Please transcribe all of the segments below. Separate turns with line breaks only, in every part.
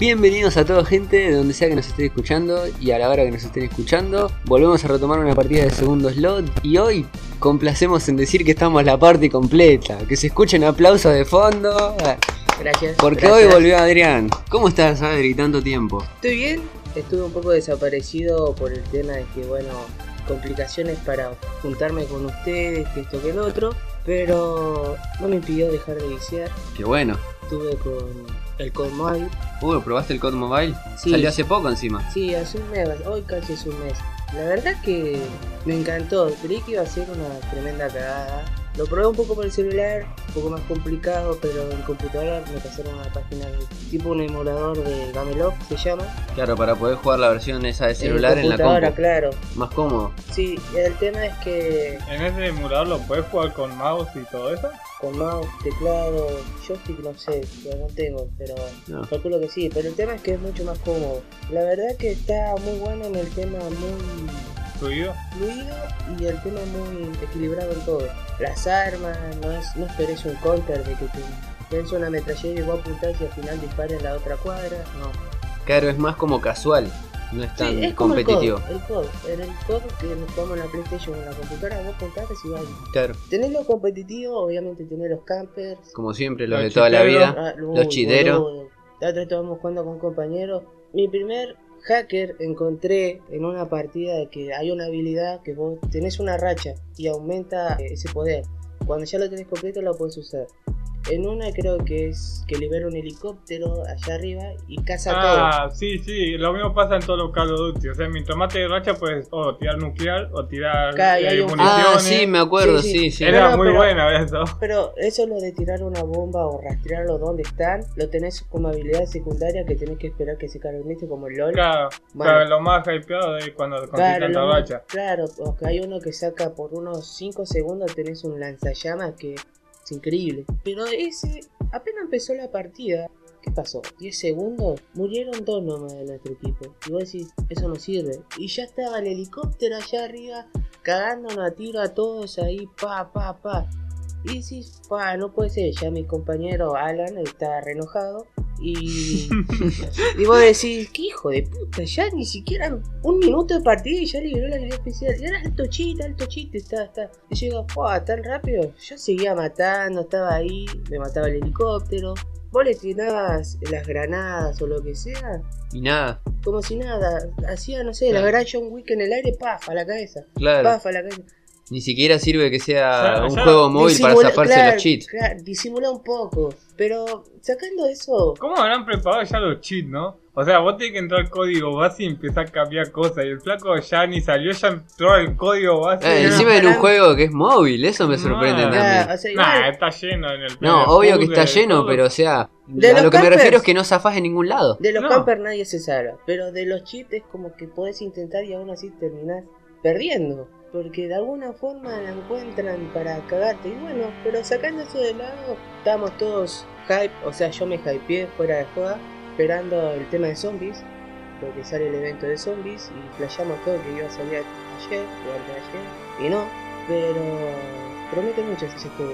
Bienvenidos a toda gente de donde sea que nos esté escuchando y a la hora que nos estén escuchando. Volvemos a retomar una partida de segundo slot y hoy complacemos en decir que estamos la parte completa. Que se escuchen aplausos de fondo.
Gracias.
Porque
gracias.
hoy volvió Adrián. ¿Cómo estás, Adri? Tanto tiempo.
Estoy bien, estuve un poco desaparecido por el tema de que, bueno, complicaciones para juntarme con ustedes, que esto que el otro, pero no me impidió dejar de viciar.
Qué bueno.
Estuve con el Conmobile.
Uh, ¿probaste el COD Mobile?
Sí.
Salió hace poco encima.
Sí, hace un mes, hoy casi es un mes. La verdad que me encantó, creí que iba a ser una tremenda cagada. Lo probé un poco por el celular, un poco más complicado, pero en computadora me pasaron una página de tipo un emulador de Gameloft, se llama.
Claro, para poder jugar la versión esa de celular en, la
computadora,
compu.
claro.
Más cómodo.
Sí, el tema es que
En ese emulador lo puedes jugar con mouse y todo eso.
con mouse, teclado, joystick no sé, no tengo, pero
No.
calculo que sí. Pero el tema es que es mucho más cómodo. La verdad que está muy bueno en el tema muy
Fluido.
fluido y el tema muy equilibrado en todo. Las armas, no, es, no esperes un counter de que te tenés una metralleta y vos apuntás y al final dispara en la otra cuadra. No.
Claro, es más como casual. No es tan
Sí, es como
competitivo.
el COD. El el que nos jugamos en la PlayStation o en la computadora, vos apuntás y vas.
Claro,
Tenés lo competitivo, obviamente tenés los campers.
como siempre, los
Los
de toda la vida.
Ah,
Los
uy,
chiteros.
La otra estábamos jugando con compañeros. Mi primer hacker encontré en una partida que hay una habilidad que vos tenés una racha y aumenta eh, ese poder. Cuando ya lo tenés completo lo puedes usar. En una creo que es que libera un helicóptero allá arriba y caza
Ah, sí, sí. Lo mismo pasa en todos los Call of Duty. O sea, mi tomate de racha puedes o tirar nuclear o tirar eh,
hay un-
municiones.
Ah, sí, me acuerdo,
Sí,
sí,
sí.
sí.
Era
No,
muy
pero-
buena eso.
todo. Pero eso lo de tirar una bomba o rastrearlo donde están, lo tenés como habilidad secundaria que tenés que esperar que se cargue como el LOL.
Claro,
Bueno.
claro, lo más hypeado de cuando
lo más-
racha.
claro, porque hay uno que saca por unos 5 segundos, tenés un lanzallamas que increíble. Pero ese, apenas empezó la partida, ¿qué pasó? 10 segundos, murieron dos nomás de nuestro equipo. Y vos decís, eso no sirve. Y ya estaba el helicóptero allá arriba, cagándonos a tiro a todos ahí, pa, pa, pa. Y decís, pa, no puede ser, ya mi compañero Alan está re enojado. Y, y vos decís, qué hijo de puta, ya ni siquiera un minuto de partida y ya liberó la habilidad especial. Y era alto chiste, alto chiste, está, está. Y digo, "Fua, tan rápido. Yo seguía matando, estaba ahí, me mataba el helicóptero. Vos le tirabas las granadas o lo que sea,
Y nada,
como si nada. Hacía, no sé, la
Claro.
gran John Wick en el aire, paf, a la cabeza.
claro.
Paf, a la cabeza.
Ni siquiera sirve que sea un
ya.
juego móvil para zafarse
claro,
los cheats.
claro, disimula un poco. Pero sacando eso,
¿Cómo habrán preparado ya los cheats, no? O sea, vos tenés que entrar al código base y empezar a cambiar cosas. Y el flaco ya ni salió, ya entró al código base.
Eh,
y era-
encima en un juego que es móvil, eso me sorprende
No.
también.
ya, o sea, igual-
Nah, está lleno en el
No, obvio que está lleno,
todo.
pero o sea,
De
a lo que me refiero es que no zafás en ningún lado.
De los
No.
campers nadie se salva, pero de los cheats es como que podés intentar y aún así terminás perdiendo. Porque de alguna forma la encuentran para cagarte. Y bueno, pero sacando eso de lado, estamos todos hype, o sea, yo me hypeé fuera de joda, esperando el tema de zombies, porque sale el evento de zombies, y flasheamos todo que iba a salir ayer o antes de ayer, y no, pero promete mucho ese juego.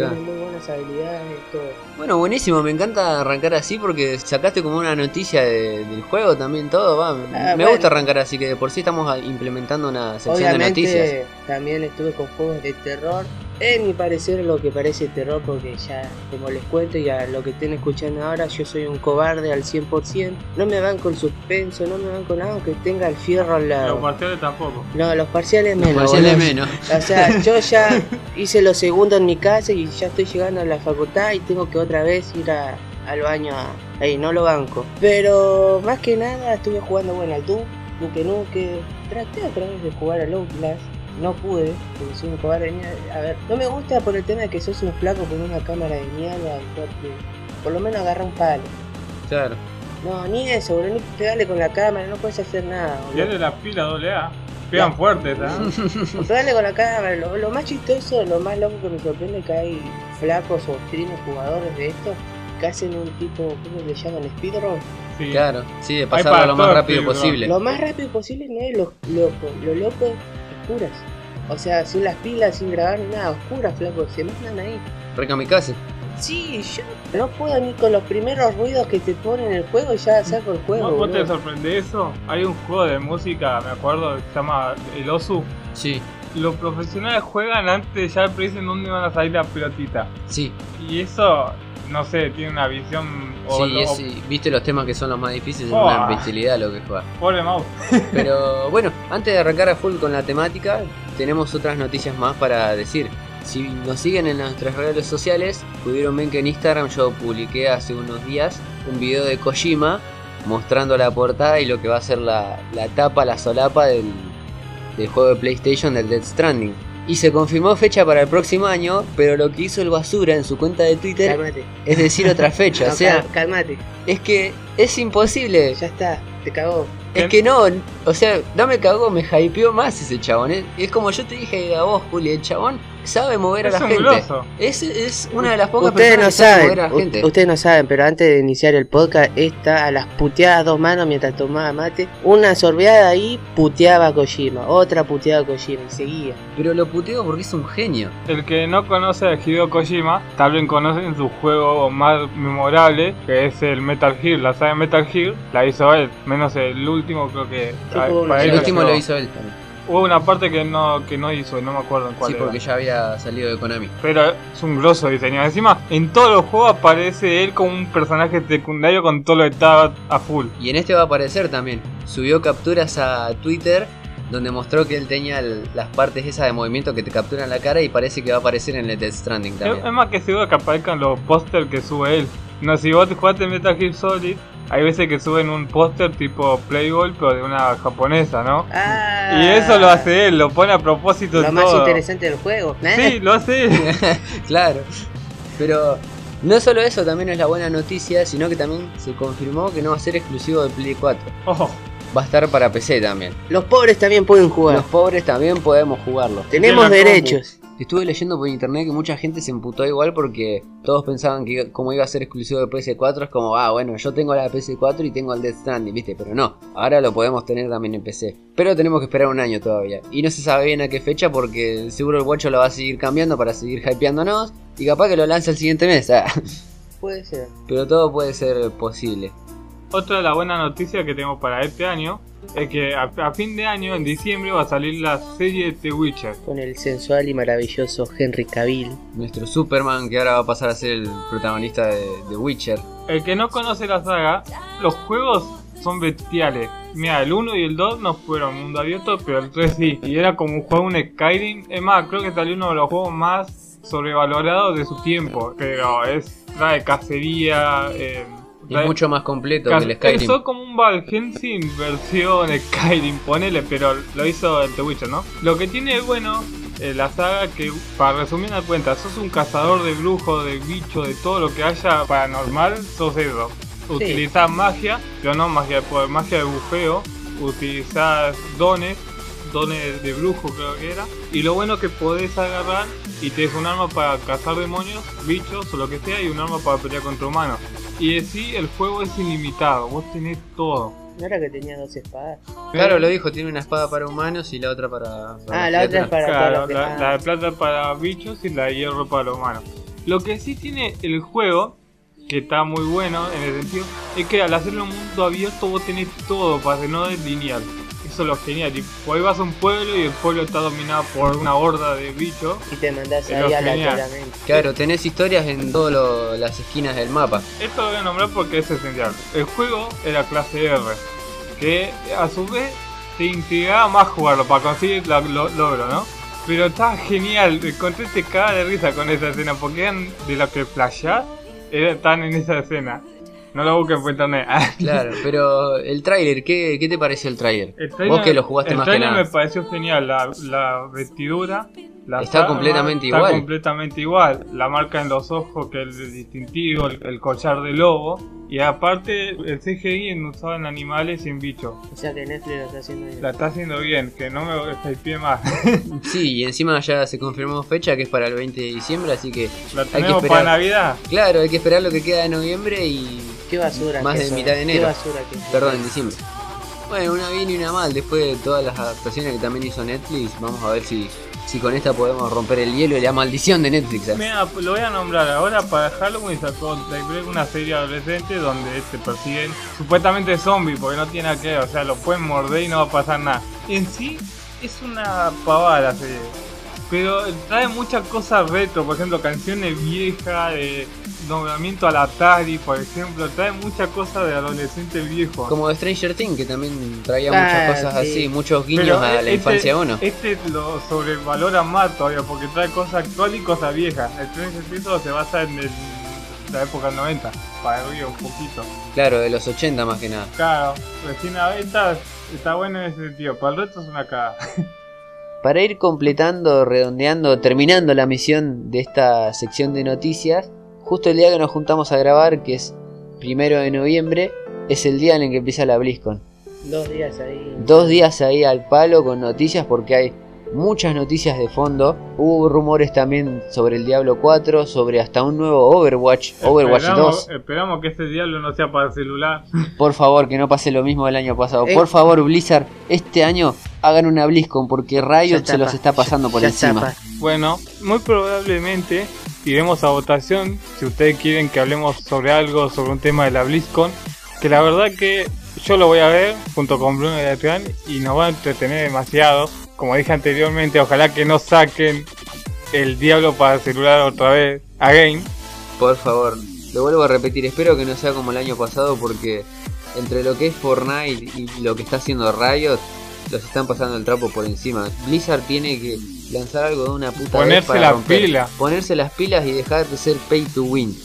Claro.
Tiene muy buenas habilidades, todo.
Bueno, buenísimo, me encanta arrancar así porque sacaste como una noticia de- del juego también, todo, va. me
Ah, bueno.
gusta arrancar así, que de por sí estamos implementando una sección de noticias.
También estuve con juegos de terror. En mi parecer lo que parece terror porque ya como les cuento y a lo que estén escuchando ahora yo soy un cobarde al 100%. No me van con suspenso, no me van con nada aunque tenga el fierro al
Los
lado.
parciales tampoco.
No, los parciales menos.
Parciales
boludo.
menos.
O sea, yo ya hice lo segundo en mi casa y ya estoy llegando a la facultad y tengo que otra vez ir a- al baño a- ahí, no lo banco. Pero más que nada estuve jugando bueno al Doom, Duke Nuke, traté otra vez de jugar al Outlast. No pude, porque soy un cobarde de mierda. A ver, no me gusta por el tema de que sos un flaco con una cámara de mierda, porque por lo menos agarra un palo.
Claro.
No, ni eso, boludo, ni pegarle con la cámara, no puedes hacer nada, boludo.
la pila doble A. Pegan fuertes, ¿ah?
Dale con la cámara, lo, lo más chistoso, lo más loco que me sorprende es que hay flacos o streamers jugadores de esto que hacen un tipo, ¿cómo le llaman? Speedrun.
Sí.
Claro, sí, de pasarlo lo más rápido posible.
Lo más rápido posible no es lo loco, lo loco es oscuras. O sea, sin las pilas, sin grabar ni nada, oscuras, flaco, se mandan ahí.
Re kamikaze.
Sí, yo no puedo ni con los primeros ruidos que te pone en el juego ya saco el juego.
¿Vos, vos te sorprende eso? Hay un juego de música, me acuerdo, que se llama El Osu.
Sí,
Los profesionales juegan antes ya predicen dónde van a salir la pelotita.
sí,
Y eso, no sé, tiene una visión. O,
sí,
o-
es- y viste los temas que son los más difíciles, es una bestialidad lo que juega.
pobre mouse.
Pero bueno, antes de arrancar a full con la temática, tenemos otras noticias más para decir. Si nos siguen en nuestras redes sociales, pudieron ver que en Instagram yo publiqué hace unos días un video de Kojima mostrando la portada y lo que va a ser la, la tapa, la solapa del, del juego de PlayStation del Dead Stranding. Y se confirmó fecha para el próximo año, pero lo que hizo el basura en su cuenta de Twitter es decir otra fecha.
No,
o sea,
cal- cálmate.
es que es imposible.
Ya está, te cagó.
Es que no, o sea, no me cagó, me hypeó más ese chabón. Es, es como yo te dije a vos, Juli, el chabón sabe mover
Es
a la
un
gente. Es, es una de las pocas
Ustedes no
personas que sabe mover a
saben,
la gente.
ustedes no saben, pero antes de iniciar el podcast, está a las puteadas dos manos mientras tomaba mate. Una sorbeada ahí, puteaba a Kojima. Otra puteaba a Kojima y seguía.
Pero lo puteo porque es un genio.
El que no conoce a Hideo Kojima, tal vez conocen su juego más memorable, que es el Metal Gear. La saga Metal Gear la hizo él, menos el último creo que...
Sí,
El último lo hizo él también.
Hubo una parte que no, que no hizo, no me acuerdo en cuál
Sí,
era.
porque ya había salido de Konami.
Pero es un grosso diseño. Encima, en todos los juegos aparece él como un personaje secundario con todo lo que está a full.
Y en este va a aparecer también. Subió capturas a Twitter donde mostró que él tenía el- las partes esas de movimiento que te capturan la cara y parece que va a aparecer en el Death Stranding también.
es más que seguro que aparezcan los pósters que sube él. No, si vos te jugaste Metal Gear Solid, hay veces que suben un póster tipo Playboy, pero de una japonesa, ¿no?
Ah,
Y eso lo hace él, lo pone a propósito
Lo más interesante del juego.
Sí, lo hace él.
claro. Pero no solo eso también es la buena noticia, sino que también se confirmó que no va a ser exclusivo de Play 4.
Ojo,
Va a estar para PC también.
Los pobres también pueden jugar.
Los pobres también podemos jugarlo.
Tenemos derechos.
Estuve leyendo por internet que mucha gente se emputó igual porque todos pensaban que como iba a ser exclusivo de PS4 es como, ah, bueno, yo tengo la PS4 y tengo el Death Stranding, ¿viste? Pero no, ahora lo podemos tener también en PC. Pero tenemos que esperar un año todavía. Y no se sabe bien a qué fecha porque seguro el guacho lo va a seguir cambiando para seguir hypeándonos y capaz que lo lanza el siguiente mes. ah.
Puede ser.
Pero todo puede ser posible.
Otra de las buenas noticias que tengo para este año es que a, a fin de año, en diciembre, va a salir la serie de The Witcher.
Con el sensual y maravilloso Henry Cavill.
Nuestro Superman que ahora va a pasar a ser el protagonista de The Witcher.
El que no conoce la saga, los juegos son bestiales. Mira, el 1 y el 2 no fueron mundo abierto, pero el 3 sí. Y era como un juego, un Skyrim. Es más, creo que salió uno de los juegos más sobrevalorados de su tiempo. Pero es trae cacería. Eh,
Es
trae-
mucho más completo que el Skyrim.
Empezó como un Valheim versión Skyrim, ponele, pero lo hizo el The Witcher, ¿no? Lo que tiene bueno eh, la saga que, para resumir la cuenta, sos un cazador de brujos, de bichos, de todo lo que haya paranormal, sos eso. Utilizás magia, pero no magia de poder, magia de bufeo, utilizás dones, dones de brujo creo que era, y lo bueno que podés agarrar y te es un arma para cazar demonios, bichos o lo que sea, y un arma para pelear contra humanos. Y en sí el juego es ilimitado, vos tenés todo.
¿No era que tenía dos espadas?
Claro, lo dijo, tiene una espada para humanos y la otra para... para
Ah, la otra es para
Claro, la, la de plata para bichos y la de hierro para los humanos. Lo que sí tiene el juego, que está muy bueno en el sentido, es que al hacerlo un mundo abierto vos tenés todo para que no es lineal. Eso es lo genial. Y ahí vas a un pueblo y el pueblo está dominado por una horda de bichos.
Y te mandás ahí
lo genial.
aleatoriamente.
Claro, tenés historias en todas las esquinas del mapa.
Esto lo voy a nombrar porque es esencial. El juego era clase R, que a su vez te intrigaba más jugarlo para conseguir la- lo logro, ¿no? Pero está genial, encontré te caga de risa con esa escena, porque eran de lo que flashás, era- están en esa escena. No lo busquen por internet.
Claro, pero el tráiler, ¿qué, ¿qué te pareció el tráiler?
El
Vos
trailer-
que lo jugaste
el
más que
trailer
nada.
me pareció genial, la, la vestidura. La
Está
armas,
completamente
está
igual.
completamente igual. La marca en los ojos que es el distintivo, el, el collar de lobo. Y aparte, el CGI en usado en animales y en bichos.
O sea que Netflix lo está haciendo bien.
La está haciendo bien, que no me hypeé más.
Sí, y encima ya se confirmó fecha que es para el 20 de diciembre, así que
La
que
tenemos
esperar.
para Navidad.
claro, hay que esperar lo que queda de noviembre y...
Qué basura
Más
que
de mitad de enero.
Qué basura que es.
Perdón, en diciembre. Bueno, una bien y una mal, después de todas las adaptaciones que también hizo Netflix, vamos a ver si si con esta podemos romper el hielo y la maldición de Netflix. ¿eh?
Lo voy a nombrar ahora para Halloween sacó una serie adolescente donde te persiguen supuestamente zombies porque no tiene que o sea, lo pueden morder y no va a pasar nada. En sí es una pavada la serie. Pero trae muchas cosas retro, por ejemplo, canciones viejas, de nombramiento al Atari, por ejemplo, trae muchas cosas de adolescentes viejos.
Como de Stranger Things, que también traía
Ah,
muchas cosas
sí.
así, muchos guiños
Pero
a la
este-
infancia uno.
Este lo sobrevalora más todavía porque trae cosas actuales y cosas viejas. El Stranger Things se basa en el- la época 90, para arriba un poquito.
Claro, de los 80 más que nada.
Claro, recién a venta está bueno en ese sentido, para el resto es una cagada.
Para ir completando, redondeando, terminando la misión de esta sección de noticias, justo el día que nos juntamos a grabar, que es primero de noviembre, es el día en el que empieza la BlizzCon.
Dos días ahí.
Dos días ahí al palo con noticias porque hay muchas noticias de fondo. Hubo rumores también sobre el Diablo 4, sobre hasta un nuevo Overwatch, Overwatch
esperamos,
2.
esperamos que este diablo no sea para el celular.
Por favor, que no pase lo mismo del año pasado.
Eh.
Por favor, Blizzard, este año hagan una BlizzCon porque Riot se los está pasando por
Ya
encima.
está.
Bueno, muy probablemente iremos a votación si ustedes quieren que hablemos sobre algo, sobre un tema de la BlizzCon. Que la verdad que yo lo voy a ver junto con Bruno y Adrián y nos va a entretener demasiado. Como dije anteriormente, ojalá que no saquen el diablo para el celular otra vez. Again.
Por favor, lo vuelvo a repetir, espero que no sea como el año pasado porque entre lo que es Fortnite y lo que está haciendo Riot, los están pasando el trapo por encima. Blizzard tiene que lanzar algo de una puta vez
Ponerse
para
las
romper.
pilas.
Ponerse las pilas y dejar de ser pay to win.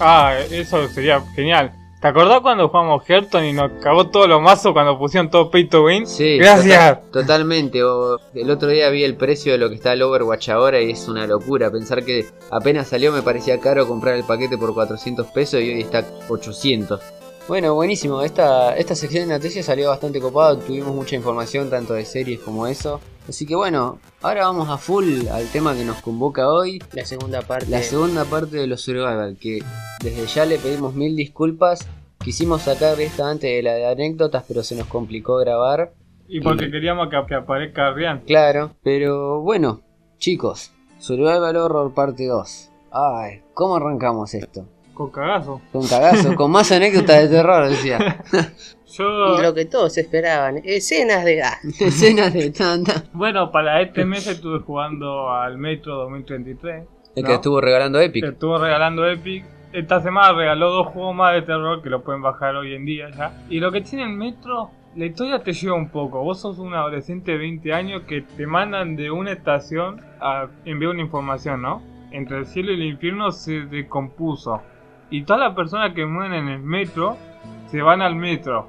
Ah, eso sería genial. ¿Te acordás cuando jugamos Hearthstone y nos cagó todos los mazos cuando pusieron todo pay to win?
Sí,
Gracias.
tota- totalmente. O, el otro día vi el precio de lo que está el Overwatch ahora y es una locura. Pensar que apenas salió me parecía caro comprar el paquete por 400 pesos y hoy está 800. Bueno, buenísimo. Esta, esta sección de noticias salió bastante copado. Tuvimos mucha información tanto de series como eso. Así que bueno, ahora vamos a full al tema que nos convoca hoy.
La segunda parte.
La segunda parte de los survival, que desde ya le pedimos mil disculpas. Quisimos sacar esta antes de la de anécdotas, pero se nos complicó grabar.
Y porque queríamos que, que aparezca Rian.
Claro, pero bueno, chicos, Survival Horror parte 2. Ay, ¿cómo arrancamos esto?
Con cagazo.
Con cagazo, con más anécdotas de terror, decía.
Yo,
Y lo que todos esperaban. Escenas de. Ah,
Escenas de tanta.
bueno, para este mes estuve jugando al Metro 2033.
El
¿no?
que estuvo regalando Epic.
estuvo regalando Epic. Esta semana regaló dos juegos más de terror que lo pueden bajar hoy en día ya. Y lo que tiene el Metro, la historia te lleva un poco. Vos sos un adolescente de 20 años que te mandan de una estación a enviar una información, ¿no? Entre el cielo y el infierno se decompuso. Y todas las personas que mueren en el metro se van al metro.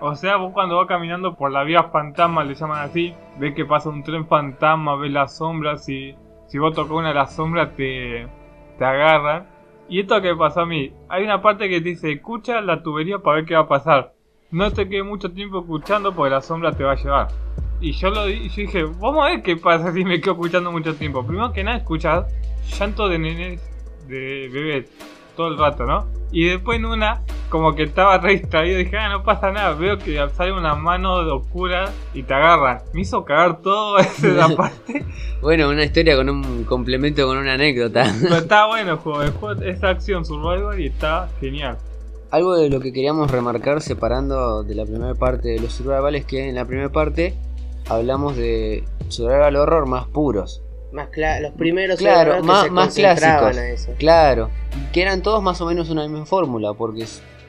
O sea, vos cuando vas caminando por la vía fantasma, le llaman así, ves que pasa un tren fantasma, ves las sombras y si vos tocas una de las sombras te, te agarran. Y esto que pasó a mí, hay una parte que te dice, escucha la tubería para ver qué va a pasar. No te quedes mucho tiempo escuchando porque la sombra te va a llevar. Y yo lo dije, vamos a ver qué pasa si me quedo escuchando mucho tiempo. Primero que nada, escuchas llanto de nenes, de bebés, todo el rato, ¿no? Y después en una, como que estaba re distraído, dije, ah, no pasa nada. Veo que sale una mano oscura y te agarran. Me hizo cagar todo esa parte.
Bueno, una historia con un complemento con una anécdota.
Pero está bueno el juego, el juego es acción survival y está genial.
Algo de lo que queríamos remarcar separando de la primera parte de los survival es que en la primera parte hablamos de survival horror más puros.
Más los primeros
Claro, más-
se
más clásicos.
a eso.
Claro, que eran todos más o menos una misma fórmula, porque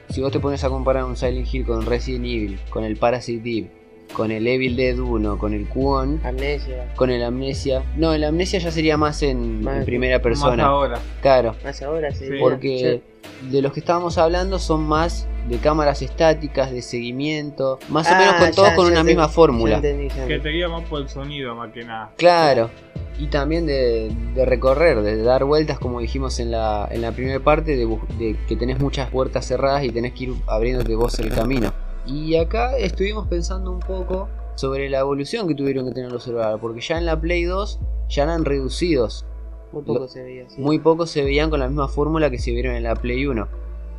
si vos te pones a comparar un Silent Hill con Resident Evil, con el Parasite Eve, con el Evil Dead 1, con el Cuon,
Amnesia.
con el Amnesia. No, el Amnesia ya sería más en,
Más-
en primera
Más
persona.
ahora.
Claro,
Más ahora sí.
Sí.
porque de los que estábamos hablando son más de cámaras estáticas, de seguimiento, más o
Ah,
menos con todos
ya,
con
ya
una
te-
misma
ya
fórmula.
entendí, ya
Que te guía más por el sonido más que nada.
Claro, y también de, de recorrer, de dar vueltas, como dijimos en la, en la primera parte, de, que tenés muchas puertas cerradas y tenés que ir abriéndote vos el camino. Y acá estuvimos pensando un poco sobre la evolución que tuvieron que tener los celulares, porque ya en la Play 2 ya eran reducidos,
Muy poco
lo-
se veía
muy pocos se veían con la misma fórmula que se vieron en la Play 1,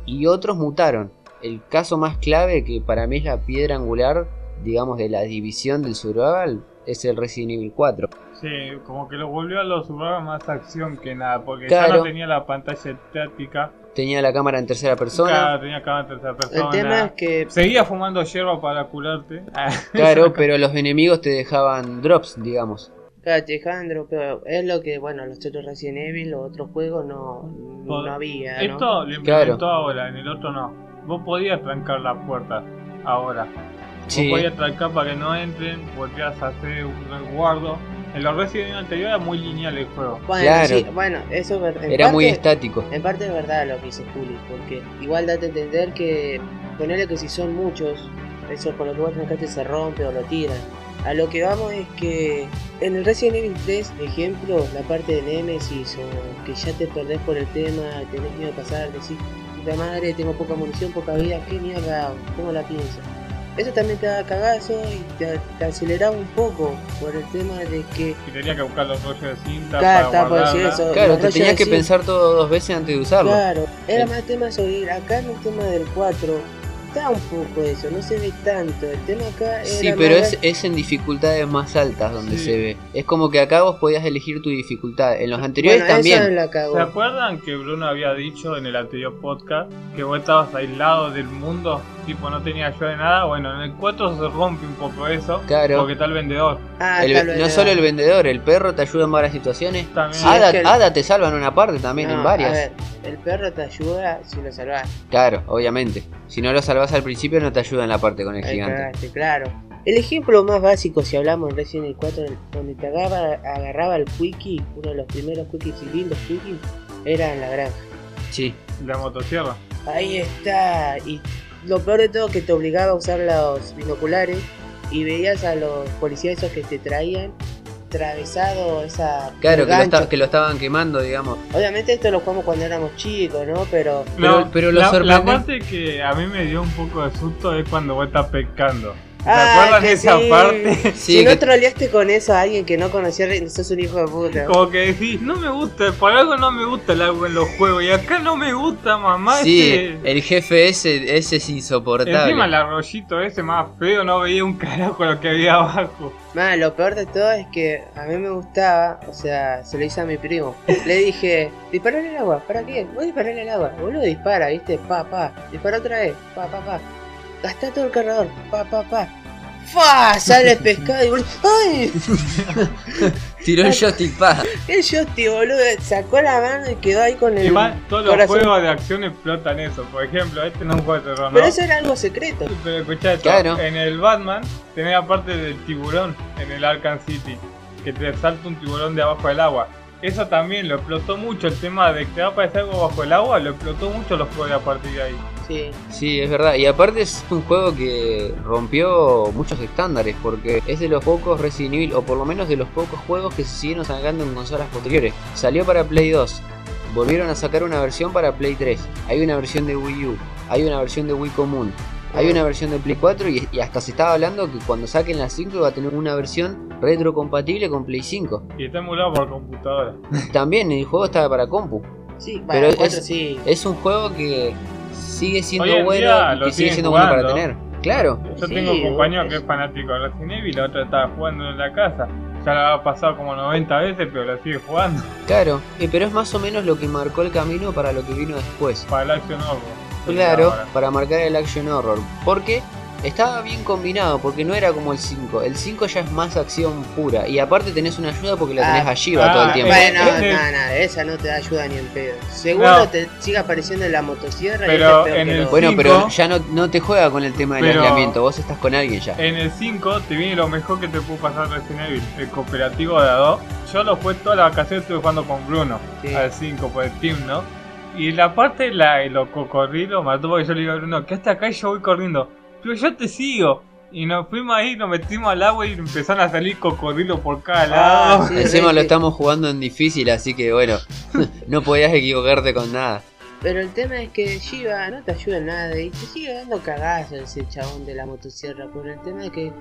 y otros mutaron. El caso más clave, que para mí es la piedra angular, digamos, de la división del survival, es el Resident Evil 4.
Sí, como que lo volvió a los jugadores más acción que nada, porque
Claro.
ya no tenía la pantalla estática,
Tenía la cámara en tercera persona.
claro, tenía cámara en tercera
El
persona.
tema es que
Seguía fumando hierba para curarte.
Claro, pero los enemigos te dejaban drops, digamos.
Claro, te dejaban es lo que, bueno, los otros Resident Evil, los otros juegos no, no había, ¿no?
Esto lo implementó ahora, en el otro no. Vos podías trancar la puerta ahora.
Sí.
Vos podías trancar para que no entren, podías hacer un resguardo. En los Resident Evil anteriores era muy lineal el juego.
Bueno,
Claro.
sí, bueno, eso es verdad.
Era muy estático.
En parte es verdad lo que dice Juli, porque igual date a entender que ponerle que si son muchos, eso con lo que vos trancaste se rompe o lo tiran. A lo que vamos es que en el Resident Evil 3, ejemplo, la parte de Nemesis o que ya te perdés por el tema, tenés miedo de pasar, decís, puta madre, tengo poca munición, poca vida, ¿qué mierda hago? ¿Cómo la pienso? Eso también te da cagazo y te, te aceleraba un poco por el tema de que
Y tenía que buscar los rollos de cinta
Claro,
para
por decir
guardarla.
eso.
Claro, te tenías que pensar todo dos veces antes de usarlo.
Claro, era
Sí.
más tema sobre acá en el tema del 4 está un poco eso, no se ve tanto. El tema acá era
Sí,
más
pero es, es en dificultades más altas donde
Sí.
se ve. Es como que acá vos podías elegir tu dificultad. En los anteriores
bueno,
también.
La.
¿Se acuerdan que Bruno había dicho en el anterior podcast que vos estabas aislado del mundo? Tipo, no tenía ayuda de nada. Bueno, en el 4 se rompe un poco eso.
Claro.
Porque está el vendedor.
Ah,
El- no solo el vendedor, el perro te ayuda en varias situaciones.
También.
Sí,
Ada,
es que el-
Ada te salva en una parte también,
No,
en varias.
A ver, el perro te ayuda si lo salvas.
Claro, obviamente. Si no lo salvas al principio no te ayuda en la parte con el gigante.
cagaste, claro. El ejemplo más básico, si hablamos en Resident Evil 4, el- donde te agarraba, agarraba el quickie, uno de los primeros quickies y lindos quickies, era en la granja.
Sí,
La motosierra.
Ahí está. Y lo peor de todo que te obligaba a usar los binoculares y veías a los policías esos que te traían atravesado esa
claro, que lo, que estaban quemando, digamos.
Obviamente esto lo jugamos cuando éramos chicos, ¿no? Pero
Pero- pero lo
la,
sorprendente-
la parte que a mí me dio un poco de susto es cuando vos estás pescando. ¿Se acuerdan
que
de esa
sí.
parte?
Sí,
si no
que-
troleaste con eso a alguien que no conocía, sos un hijo de puta.
Como que decís, no me gusta, por algo no me gusta el agua en los juegos. Y acá no me gusta, mamá.
Sí,
ese-
el jefe ese, ese es insoportable.
Encima el arroyito ese más feo, no veía un carajo lo que había abajo.
Más, lo peor de todo es que a mí me gustaba, o sea, se lo hice a mi primo. Le dije, disparale al agua, ¿para qué? Vos disparale al agua, vos lo dispara, ¿viste? Pa, pa, dispara otra vez, pa, pa, pa. Gastá todo el cargador, pa, pa, pa. ¡Fa! Sale pescado y boludo. ¡Ay!
Tiró el joystick, pa.
El Justy, boludo, sacó la mano y quedó ahí con el.
Igual todos los
corazón.
juegos de acción explotan eso. Por ejemplo, este no es un juego de terror, ¿no?
Pero eso era algo secreto.
Pero escuchá esto,
Claro.
en el Batman tenés aparte del tiburón en el Arkham City, que te salta un tiburón de abajo del agua. Eso también lo explotó mucho, el tema de que te va a aparecer algo bajo el agua, lo explotó mucho los juegos a partir de ahí.
Sí.
Sí, es verdad. Y aparte es un juego que rompió muchos estándares porque es de los pocos Resident Evil, o por lo menos de los pocos juegos que se siguieron sacando en consolas posteriores. Salió para Play 2. Volvieron a sacar una versión para Play 3. Hay una versión de Wii U. Hay una versión de Wii común. Hay una versión de Play 4 y, y hasta se estaba hablando que cuando saquen la 5 va a tener una versión retrocompatible con Play 5.
Y está emulado por computadora.
También el juego estaba para compu.
Sí,
Pero
el cuatro
es-
sí.
Es un juego que sigue siendo
Hoy en
bueno
día
y
lo
que sigue siendo bueno para tener. Claro.
Yo
Sí,
tengo un compañero que es fanático de Resident Evil, la otra estaba jugando en la casa. Ya la ha pasado como 90 veces, pero la sigue jugando
Claro, eh, pero es más o menos lo que marcó el camino para lo que vino después.
para el Action Horror.
Claro, para marcar el action horror. Porque estaba bien combinado, porque no era como el 5. El 5 ya es más acción pura. Y aparte tenés una ayuda porque la tenés
Ah,
a Shiva
ah,
todo el tiempo.
Bueno,
Ese-
no, no, esa no te da ayuda ni en pedo. Seguro
No.
te sigue apareciendo en la motosierra
Pero
y este es peor
en
que
el-
lo-
Bueno,
cinco-
pero ya no, no te juega con el tema del aislamiento. Vos estás con alguien ya.
En el 5 te viene lo mejor que te pudo pasar Resident Evil, el cooperativo de a dos. Yo lo fue toda la vacaciones estuve jugando con Bruno,
Sí.
al 5 por el team, ¿no? Y la parte de la, de los cocodrilos mató porque yo le digo a Bruno, que hasta acá y yo voy corriendo. Pero yo te sigo. Y nos fuimos ahí, nos metimos al agua y empezaron a salir cocodrilos por cada
Ah,
lado.
sí.
Encima
sí,
lo estamos jugando en difícil, así que bueno, no podías equivocarte con nada.
Pero el tema es que Shiva no te ayuda en nada y te sigue dando cagazo ese chabón de la motosierra. Por el tema de que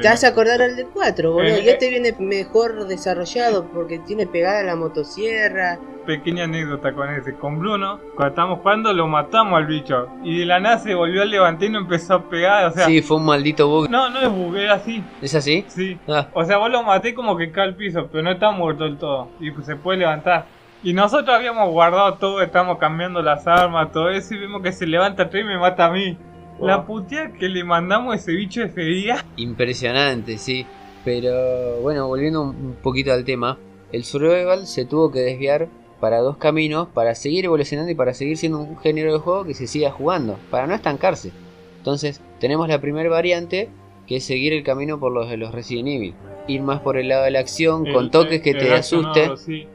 te vas a acordar al del 4, boludo.
Eh,
y este viene mejor desarrollado porque tiene pegada la motosierra.
Pequeña anécdota con ese. Con Bruno, cuando estábamos jugando, lo matamos al bicho. Y de la nada se volvió a levantar y no empezó a pegar. O sea,
Sí, fue un maldito bug.
no, no es bugué así.
¿Es así?
Sí.
Ah,
O sea, vos lo maté como que cae al piso, pero no está muerto del todo. Y pues se puede levantar. Y nosotros habíamos guardado todo, estamos cambiando las armas, todo eso, y vemos que se levanta atrás y me mata a mí. La puteada que le mandamos a ese bicho ese día.
impresionante, sí. Pero bueno, volviendo un poquito al tema, el survival se tuvo que desviar para dos caminos para seguir evolucionando y para seguir siendo un género de juego que se siga jugando, para no estancarse. Entonces, tenemos la primera variante que es seguir el camino por los de los Resident Evil. Ir más por el lado de la acción, con
El-
toques que
el
te asuste,
accionado, sí.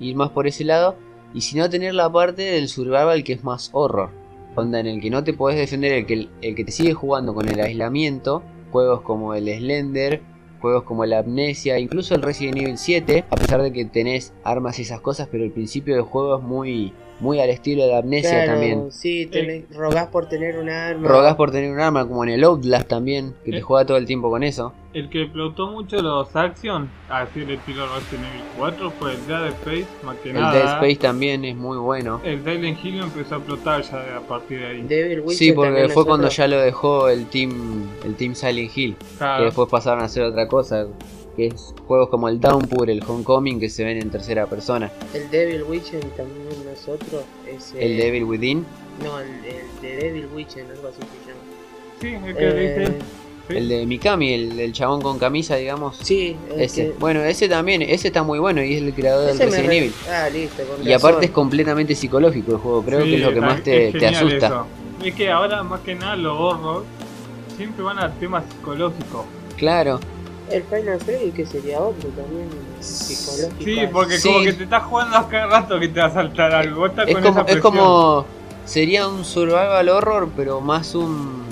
Ir más por ese lado. Y si no, tener la parte del survival que es más horror. Onda en el que no te podés defender, el que, el que te sigue jugando con el aislamiento. Juegos como el Slender, juegos como el Amnesia, incluso el Resident Evil 7. A pesar de que tenés armas y esas cosas, pero el principio del juego es muy, muy al estilo de Amnesia
Claro,
también.
sí, tenés- rogás por tener un arma.
Rogás por tener un arma, como en el Outlast también, que te
Eh.
juega todo el tiempo con eso.
El que explotó mucho los Action, así el estilo Resident Evil 4, fue el Dead Space, más que
El
nada.
Dead Space también es muy bueno.
El Silent Hill empezó a explotar ya a partir de ahí.
Devil Witcher
Sí, porque fue
es
cuando ya lo dejó el team, el team Silent Hill. que
Claro.
después pasaron a hacer otra cosa, que es juegos como el Downpour, el Homecoming, que se ven en tercera persona,
El Devil Witcher también es otro. Es,
el
eh,
Devil Within,
No, el, el de Devil Witcher, algo así se llama.
Sí, el que
Eh,
dice. Sí.
el de Mikami, el chabón con camisa, digamos.
Sí, el
Ese.
que-
Bueno, ese también, ese está muy bueno y es el creador del
ese
Resident
re-
Evil.
Ah, listo, con
Y aparte es completamente psicológico el juego, creo
Sí,
que es lo que más te,
es
te
genial
asusta.
eso. Es que ahora más que nada los horror siempre van a temas psicológicos.
Claro,
El Final Freddy, que sería otro también, psicológico.
Sí, porque
Sí.
como que te estás jugando a cada rato que te va a saltar algo. Vos estás
es
con
como,
esa
es como, sería un survival horror, pero más un,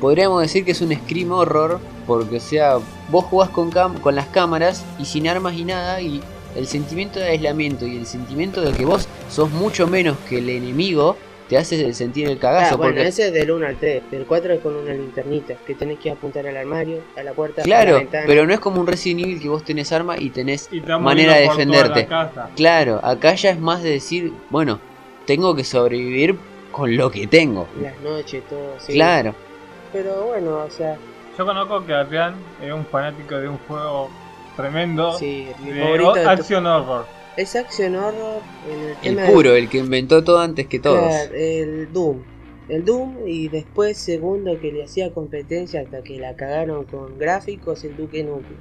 podríamos decir que es un scream horror, porque o sea, vos jugás con, cam- con las cámaras y sin armas y nada, y el sentimiento de aislamiento y el sentimiento de que vos sos mucho menos que el enemigo, te hace sentir el
Ah,
cagazo,
bueno,
porque
ese es del 1 al 3. Del 4 es con una linternita, que tenés que apuntar al armario, a la puerta, a la
Claro,
ventana.
pero no es como un Resident Evil que vos tenés arma y tenés
Y
manera de defenderte. Claro, acá ya es más de decir, bueno, tengo que sobrevivir con lo que tengo.
Las noches, todo, sí.
Claro,
Pero bueno, o sea,
Yo conozco que Adrián es un fanático de un juego tremendo
sí, mi
de
favorito de to-
Action Horror.
Es Action Horror en el
el
de-
puro, el que inventó todo antes que todos.
Claro, el Doom. El Doom y después segundo que le hacía competencia hasta que la cagaron con gráficos el Duke Nukem.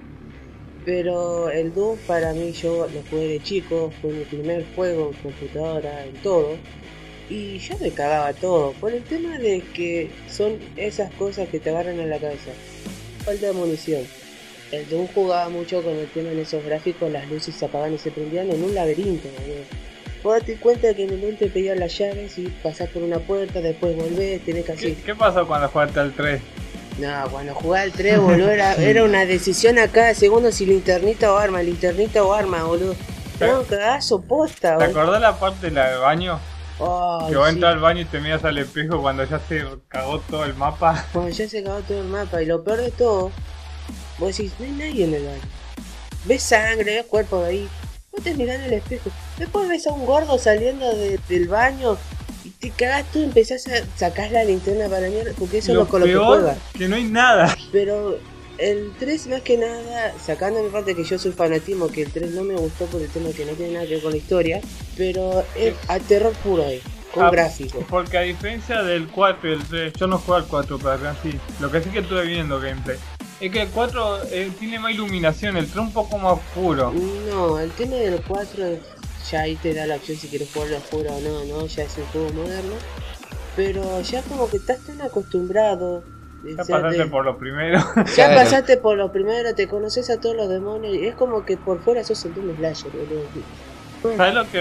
Pero el Doom para mí yo lo jugué de chico, fue mi primer juego en computadora, en todo. Y yo me cagaba todo, por el tema de que son esas cosas que te agarran en la cabeza. Falta de munición. El Doom jugaba mucho con el tema de esos gráficos, las luces se apagaban y se prendían en un laberinto, boludo. Vos date cuenta que en el 1 te pedían las llaves y pasás por una puerta, después volvés, tenés que
¿Qué,
así.
qué pasó cuando jugaste al 3?
No, cuando jugaba al 3, boludo, era, era una decisión a cada segundo si linternita o arma, linternita o arma, boludo. No, cagazo posta,
¿Te
boludo.
acordás la parte de la del baño? Que vos
sí.
entras al baño y te miras al espejo cuando ya se cagó todo el mapa.
Cuando ya se acabó todo el mapa y lo peor de todo, vos decís, no hay nadie en el baño. Ves sangre, ves cuerpos ahí. Vos te mirás en el espejo. Después ves a un gordo saliendo de- del baño y te cagás tú y empezás a sacar la linterna para mierda. Porque eso
lo
es lo con lo que
peor
juega.
que no hay nada.
Pero el 3 más que nada, sacando mi parte que yo soy fanatismo, que el 3 no me gustó por el tema que no tiene nada que ver con la historia, pero es a terror puro ahí, con
Ah,
gráficos.
Porque a diferencia del 4 y el 3, yo no juego al 4, pero acá sí. Lo que sí que estuve viendo gameplay. Es que el 4 eh, tiene más iluminación, el 3 un poco más oscuro.
No, el tema del 4 ya ahí te da la opción si quieres jugarlo oscuro o no, no, ya es un juego moderno. Pero ya como que estás tan acostumbrado.
Ya pasaste por lo primero.
ya
Claro.
pasaste por lo primero, te conoces a todos los demonios y es como que por fuera sos el Doom Slasher, boludo.
¿Sabes lo que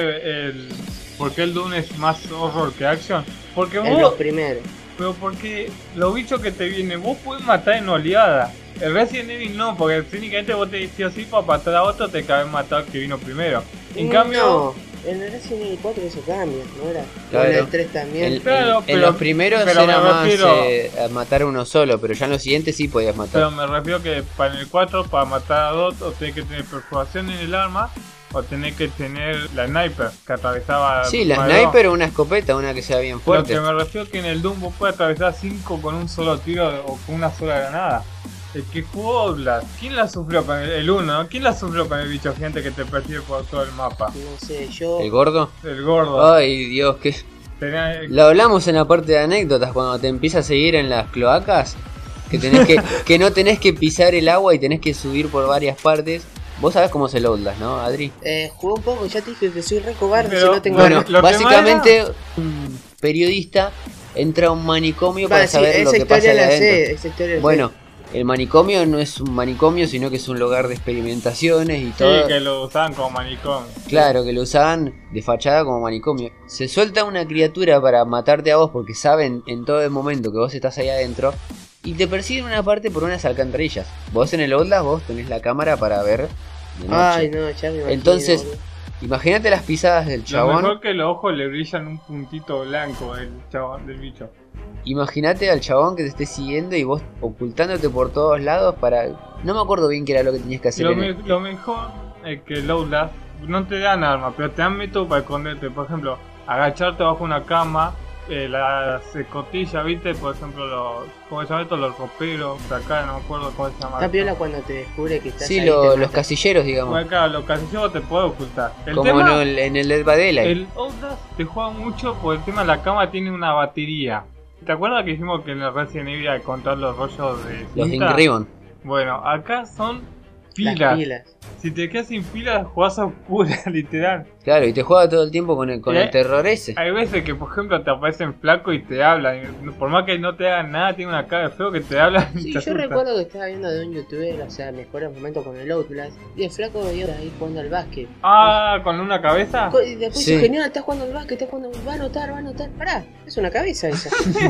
el. ¿Por qué el Dune es más horror que action? Porque
En los primeros.
Pero porque los bichos que te vienen, vos puedes matar en oleada. El Resident Evil no, porque técnicamente vos te decías así para matar a otro, te cabe matar al que vino primero. En
Mm,
cambio,
no. En el Resident Evil 4 eso cambia, ¿no era?
Claro.
en el 3 también.
En,
Claro,
en- en
pero-
los primeros
pero
era más
refiero-
eh, a matar a uno solo, pero ya en los siguientes sí podías matar.
Pero me refiero que para el 4, para matar a dos, o tenés que tener perforación en el arma, o tenés que tener la sniper que atravesaba.
sí, la sniper o una escopeta, una que sea bien
Lo
fuerte.
que me refiero que en el Doom vos puedes atravesar 5 con un solo tiro o con una sola granada. El que jugó Oblast, ¿quién la sufrió con el 1? ¿Quién la sufrió con el bicho gigante que te persigue por todo el mapa?
No sé, yo.
¿El gordo?
El gordo.
Ay, Dios, que
Tenía-
Lo hablamos en la parte de anécdotas cuando te empieza a seguir en las cloacas. Que, tenés que, que no tenés que pisar el agua y tenés que subir por varias partes. Vos sabés cómo se lo Outlast, ¿no, Adri?
Eh, jugué un poco, ya te dije que soy re cobarde
Pero,
si no tengo
Bueno,
Lo
básicamente un periodista entra a un manicomio
Va,
para
sí,
saber lo que pasa
la
adentro.
sé, esa historia la sé.
Bueno, el manicomio no es un manicomio, sino que es un lugar de experimentaciones y
Sí,
todo.
que lo usaban como manicomio.
Claro, que lo usaban de fachada como manicomio. Se suelta una criatura para matarte a vos porque saben en todo el momento que vos estás ahí adentro y te persiguen una parte por unas alcantarillas. Vos en el Outlast vos tenés la cámara para ver de noche.
Ay, no, ya me imagino.
Entonces. Imagínate las pisadas del
Lo
chabón.
mejor que los ojos le brillan un puntito blanco del chabón, del bicho.
Imagínate al chabón que te esté siguiendo y vos ocultándote por todos lados para... No me acuerdo bien qué era lo que tenías que hacer.
Lo,
en
me-
el-
lo mejor es que el Outlast no te dan arma, pero te dan método para esconderte. Por ejemplo, agacharte bajo una cama, eh, las escotillas, ¿viste? Por ejemplo, los, ¿cómo se llama esto? Los roperos, de acá no me acuerdo cómo se llama.
Está
esto.
piola cuando te descubre que estás
Sí,
ahí,
lo- los casilleros, digamos.
Bueno, claro, los casilleros te puede ocultar. El
como
tema,
en el, en el Dead by Daylight.
el Outlast te juega mucho por el tema de la cama tiene una batería. ¿Te acuerdas que dijimos que en el Resident Evil al contar los rollos de
Los? Ink Ribbon.
Bueno, acá son
Las
pilas.
pilas.
Si te quedas sin pilas, jugás a oscuras, literal.
Claro, y te juega todo el tiempo con el, con
Eh,
el terror ese.
Hay veces que, por ejemplo, te aparecen flacos y te hablan. Por más que no te hagan nada, tiene una cara de feo que te hablan.
Sí,
te
yo
asustan.
recuerdo que estaba viendo de un youtuber, o sea, mejores momentos con el Outlast, y el flaco veía ahí jugando al básquet.
Ah, con una cabeza.
Y después
Sí.
dice, genial, está jugando al básquet, está jugando, va a anotar, va a anotar. Pará, es una cabeza esa. está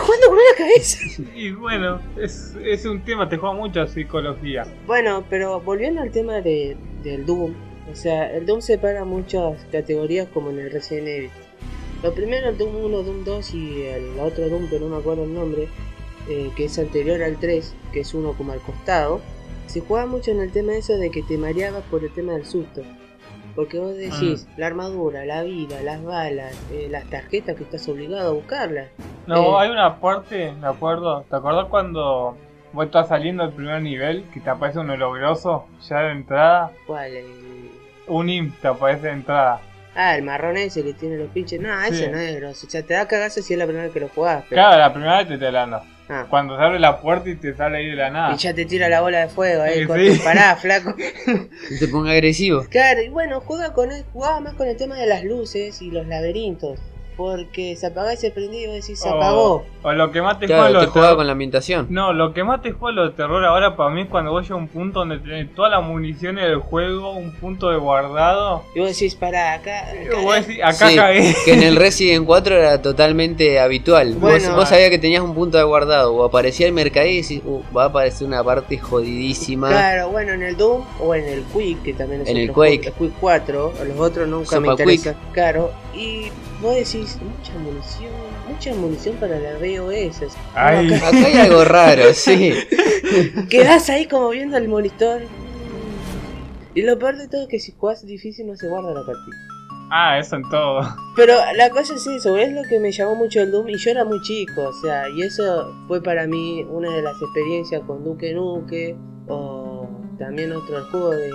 jugando con una cabeza.
Y bueno, es, es un tema, te juega mucho psicología.
Bueno, pero volviendo al tema de, del Doom, o sea, el Doom separa muchas categorías como en el Resident Evil. Lo primero, el Doom 1, Doom 2 y el otro Doom, que no me acuerdo el nombre, eh, que es anterior al 3, que es uno como al costado, se juega mucho en el tema eso de que te mareabas por el tema del susto. Porque vos decís, la armadura, la vida, las balas, eh, las tarjetas que estás obligado a buscarlas.
No,
Eh.
hay una parte, me acuerdo. ¿Te acordás cuando vos estás saliendo del primer nivel que te aparece un ologroso ya de entrada?
¿Cuál? El-
Un te aparece de entrada.
Ah, el marrón ese que tiene los pinches. No, ese
Sí.
no es grosso. O sea, te da cagazo si es la primera vez que lo jugás. Pero...
Claro, la primera vez te te la
Ah.
Cuando se abre la puerta y te sale ahí de la nada.
Y ya te tira la bola de fuego, eh.
Sí,
con-
sí.
Pará, flaco.
No te ponga agresivo.
claro, y bueno, juega con el, jugaba más con el tema de las luces y los laberintos. Porque se apagaba y se prendía y vos decís, se
O-
apagó.
O, lo que más te
Claro,
juega lo
te juega con la ambientación.
No, lo que más te juega lo de terror ahora para mí es cuando vos llegas a un punto donde tenés todas las municiones del juego, un punto de guardado.
Y vos decís, pará, acá. Acá-
vos decís, acá
Sí,
cagué.
que en el Resident 4 era totalmente habitual. Vos-
Bueno.
vos, sabías que tenías un punto de guardado o aparecía el mercader y decís, "Uh, va a aparecer una parte jodidísima.
Claro, bueno, en el Doom o en el Quake, que también es
En el
otro juego,
Quake.
el Quake 4, a los otros nunca me
Sopa
interesa. Claro, y vos decís, mucha munición, mucha munición para la BOS.
Ay.
No, acá-
Acá hay algo raro, sí.
Quedás ahí como viendo el monitor. Y lo peor de todo es que si jugás difícil no se guarda la partida.
Ah, eso en todo.
Pero la cosa es eso, es lo que me llamó mucho el Doom y yo era muy chico, o sea, y eso fue para mí una de las experiencias con Duke Nuke o también otro juego del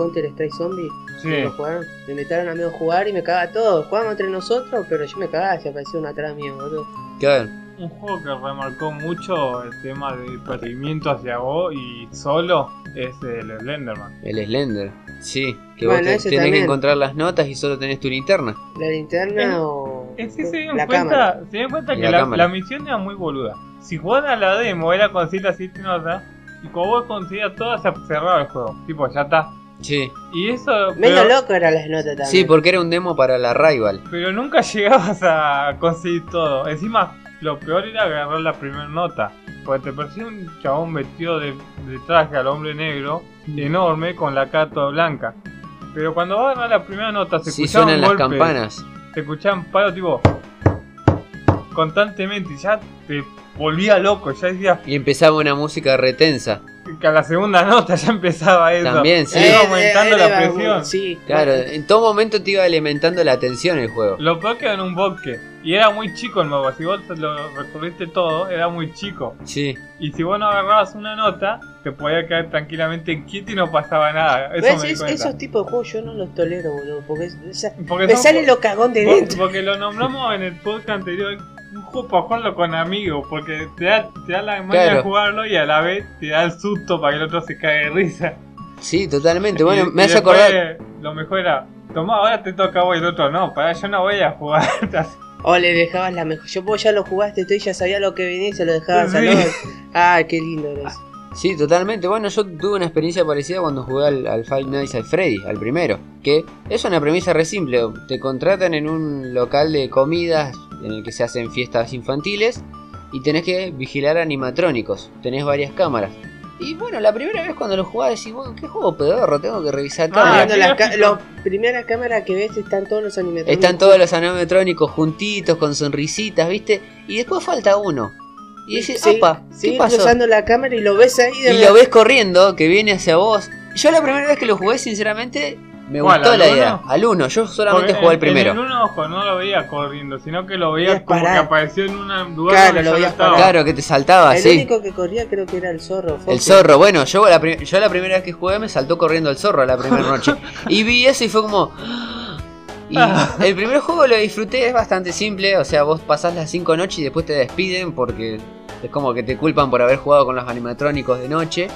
Counter Strike Zombie.
Sí.
¿No lo jugaron? Me invitaron a mí a jugar y me cagaba todo. Jugábamos entre nosotros, pero yo me cagaba si aparecía uno atrás mío, boludo.
Claro.
Un juego que remarcó mucho el tema de perseguimiento hacia vos y solo es el Slenderman.
El Slender. Sí, que
Bueno,
vos te- tenés que encontrar las notas y solo tenés tu linterna.
La linterna o
Es que se dieron
la
cuenta,
cámara.
se dieron cuenta que
la
la, misión era muy boluda. Si jugaban a la demo era con cita así nota y como vos conseguías todas se cerraba el juego. Tipo, ya está.
Sí.
Y eso. Pero,
loco eran las notas también.
Sí, porque era un demo para la Rival.
pero nunca llegabas a conseguir todo. Encima, lo peor era agarrar la primera nota. Porque te parecía un chabón vestido de, de traje al hombre negro, enorme, con la cara toda blanca. Pero cuando vas a agarrar la primera nota se
Si
escuchaban
suenan las campanas.
se escuchaban palos tipo constantemente y ya te volvía loco, ya decía
Y empezaba una música retensa.
Que a la segunda nota ya empezaba eso.
También, sí.
Iba aumentando la presión.
Sí,
Claro, en todo momento te iba alimentando la tensión el juego.
Lo peor que era en un bosque. Y era muy chico el mapa. Si vos lo recorriste todo, era muy chico.
Sí,
Y si vos no agarrabas una nota, te podía quedar tranquilamente quieto y no pasaba nada. Eso
¿Ves?
me
Es- esos tipos de juegos yo no los tolero, boludo. Porque es- esa-
Porque
me
son
sale lo cagón de
por-
dentro.
Porque lo nombramos en el podcast anterior. Un juego para jugarlo con amigos. Porque te da, te da la manera
Claro.
de jugarlo y a la vez te da el susto para que el otro se cague de risa.
sí, totalmente. Bueno,
Y-
me
y
hace acordar.
Lo mejor era. Tomá, ahora te toca a vos y el otro no. Para yo no voy a jugar.
O le dejabas la mejor. Yo vos ya lo jugaste, tú y ya sabía lo que venía y se lo dejabas al
Sí.
otro. Ah, qué lindo era eso.
Sí, totalmente. Bueno, yo tuve una experiencia parecida cuando jugué al, al Five Nights at Freddy, al primero. Que es una premisa re simple. Te contratan en un local de comidas en el que se hacen fiestas infantiles y tenés que vigilar animatrónicos. Tenés varias cámaras. Y bueno, la primera vez cuando lo jugaba decís, bueno, qué juego pedorro, tengo que revisar
Ah,
cámaras.
Ca- la primera cámara que ves están todos los animatrónicos.
Están todos los animatrónicos juntitos, con sonrisitas, ¿viste? Y después falta uno. Y decís,
Sí,
opa, ¿qué
sigue
pasó?
cruzando la cámara y lo ves ahí de
Y lo ves corriendo, que viene hacia vos. Yo la primera vez que lo jugué, sinceramente, me
¿Cuál,
gustó
al
la
uno?
idea. Al uno, yo solamente jugué el
en-
primero.
En el uno, ojo, no lo veía corriendo, sino que lo veía como
parar.
que apareció en un lugar
Claro,
donde
lo veías
estaba.
Claro, que te saltaba,
El
sí.
único que corría creo que era el zorro. Fox.
El zorro, bueno, yo la, yo la primera vez que jugué me saltó corriendo el zorro la primera noche. Y vi eso y fue como... Y el primer juego lo disfruté, es bastante simple, o sea, vos pasás las 5 noches y después te despiden porque es como que te culpan por haber jugado con los animatrónicos de noche.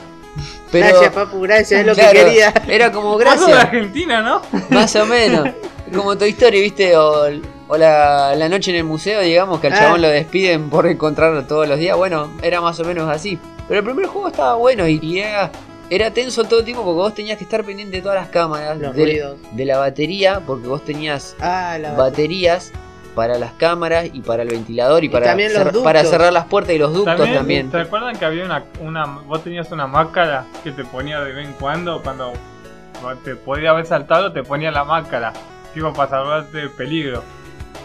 Pero,
Gracias, papu, gracias, es lo
claro,
que quería.
Era como
sos de
gracias.
Argentina, ¿no?
Más o menos. Como Toy Story, ¿viste? O, o la, la noche en el museo, digamos, que al
Ah.
chabón lo despiden por encontrarlo todos los días. Bueno, era más o menos así. Pero el primer juego estaba bueno y, era, era tenso todo el tiempo porque vos tenías que estar pendiente de todas las cámaras,
Los
de,
ruidos.
de la batería, porque vos tenías
Ah, la
baterías para las cámaras y para el ventilador y,
Y
para,
también los
cer-
ductos.
para cerrar las puertas y los ductos
También,
también.
¿te acuerdan que había una, una. Vos tenías una máscara que te ponía de vez en cuando cuando te podía haber saltado, te ponía la máscara. Tipo para salvarte de peligro.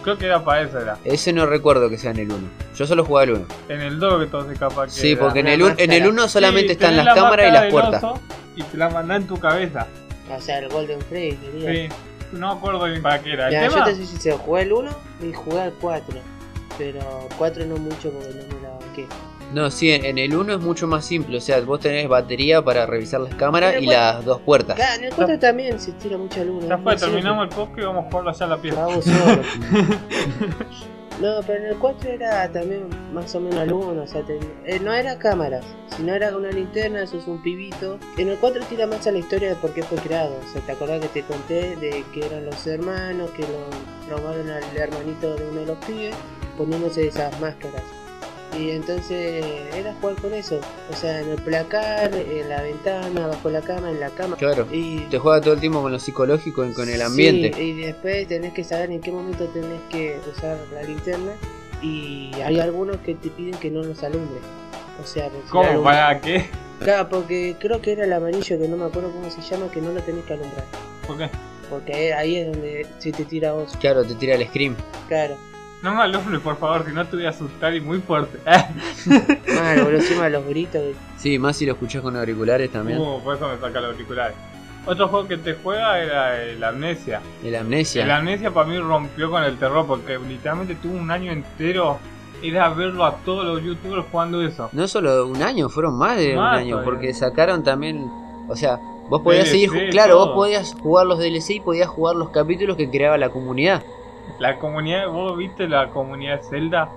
Creo que era para eso, era.
Ese no recuerdo que sea en el 1. Yo solo jugué al 1.
En el 2 que todo se escapa que
Sí,
era.
porque en el, un- en el
máscara.
1 solamente
Sí,
están las
la
cámaras y las puertas.
Y te la mandá en tu cabeza.
O sea, el Golden quería.
Sí. No me acuerdo bien para qué era. El
Ya, yo te soy sincero, jugué el 1 y jugué al 4. Pero 4 no mucho porque no me la banqué.
No, sí, en, el 1 es mucho más simple. O sea, vos tenés batería para revisar las cámaras y las dos puertas.
Claro, en el 4 también se tira mucho al 1.
ya fue, terminamos el podcast y vamos a jugarlo allá a la pieza.
Vamos solo. No, pero en el 4 era también más o menos al 1, o sea, eh, no era cámaras, sino era una linterna, sos un pibito. En el 4 tira más a la historia de por qué fue creado, o sea, te acordás que te conté de que eran los hermanos, que lo robaron al hermanito de uno de los pibes, poniéndose esas máscaras. Y entonces era jugar con eso, o sea, en el placar, en la ventana, bajo la cama, en la cama.
Claro.
Y
Te juega todo el tiempo con lo psicológico y con el ambiente.
Sí, y después tenés que saber en qué momento tenés que usar la linterna. Y hay algunos que te piden que no los alumbre. O sea, si
¿Cómo? ¿Para qué?
Claro, porque creo que era el amarillo que no me acuerdo cómo se llama, que no lo tenés que alumbrar.
¿Por qué?
Porque ahí, es donde se te tira a vos.
Claro, te tira el scream.
Claro.
No me alumbre, por favor, si no te voy a asustar y muy fuerte.
Bueno, boludo, encima de los gritos.
Sí, más si lo escuchas con auriculares también.
Uh, por eso me saca los auriculares. Otro juego que te juega era el Amnesia.
El amnesia.
El Amnesia para mí rompió con el terror porque literalmente tuvo un año entero. Era verlo a todos los youtubers jugando eso.
No solo un año, fueron más de
Más
un año.
todavía.
Porque sacaron también. O sea, vos podías
DLC,
seguir. Claro, vos podías jugar los DLC y podías jugar los capítulos que creaba la comunidad.
La comunidad, vos viste la comunidad Zelda,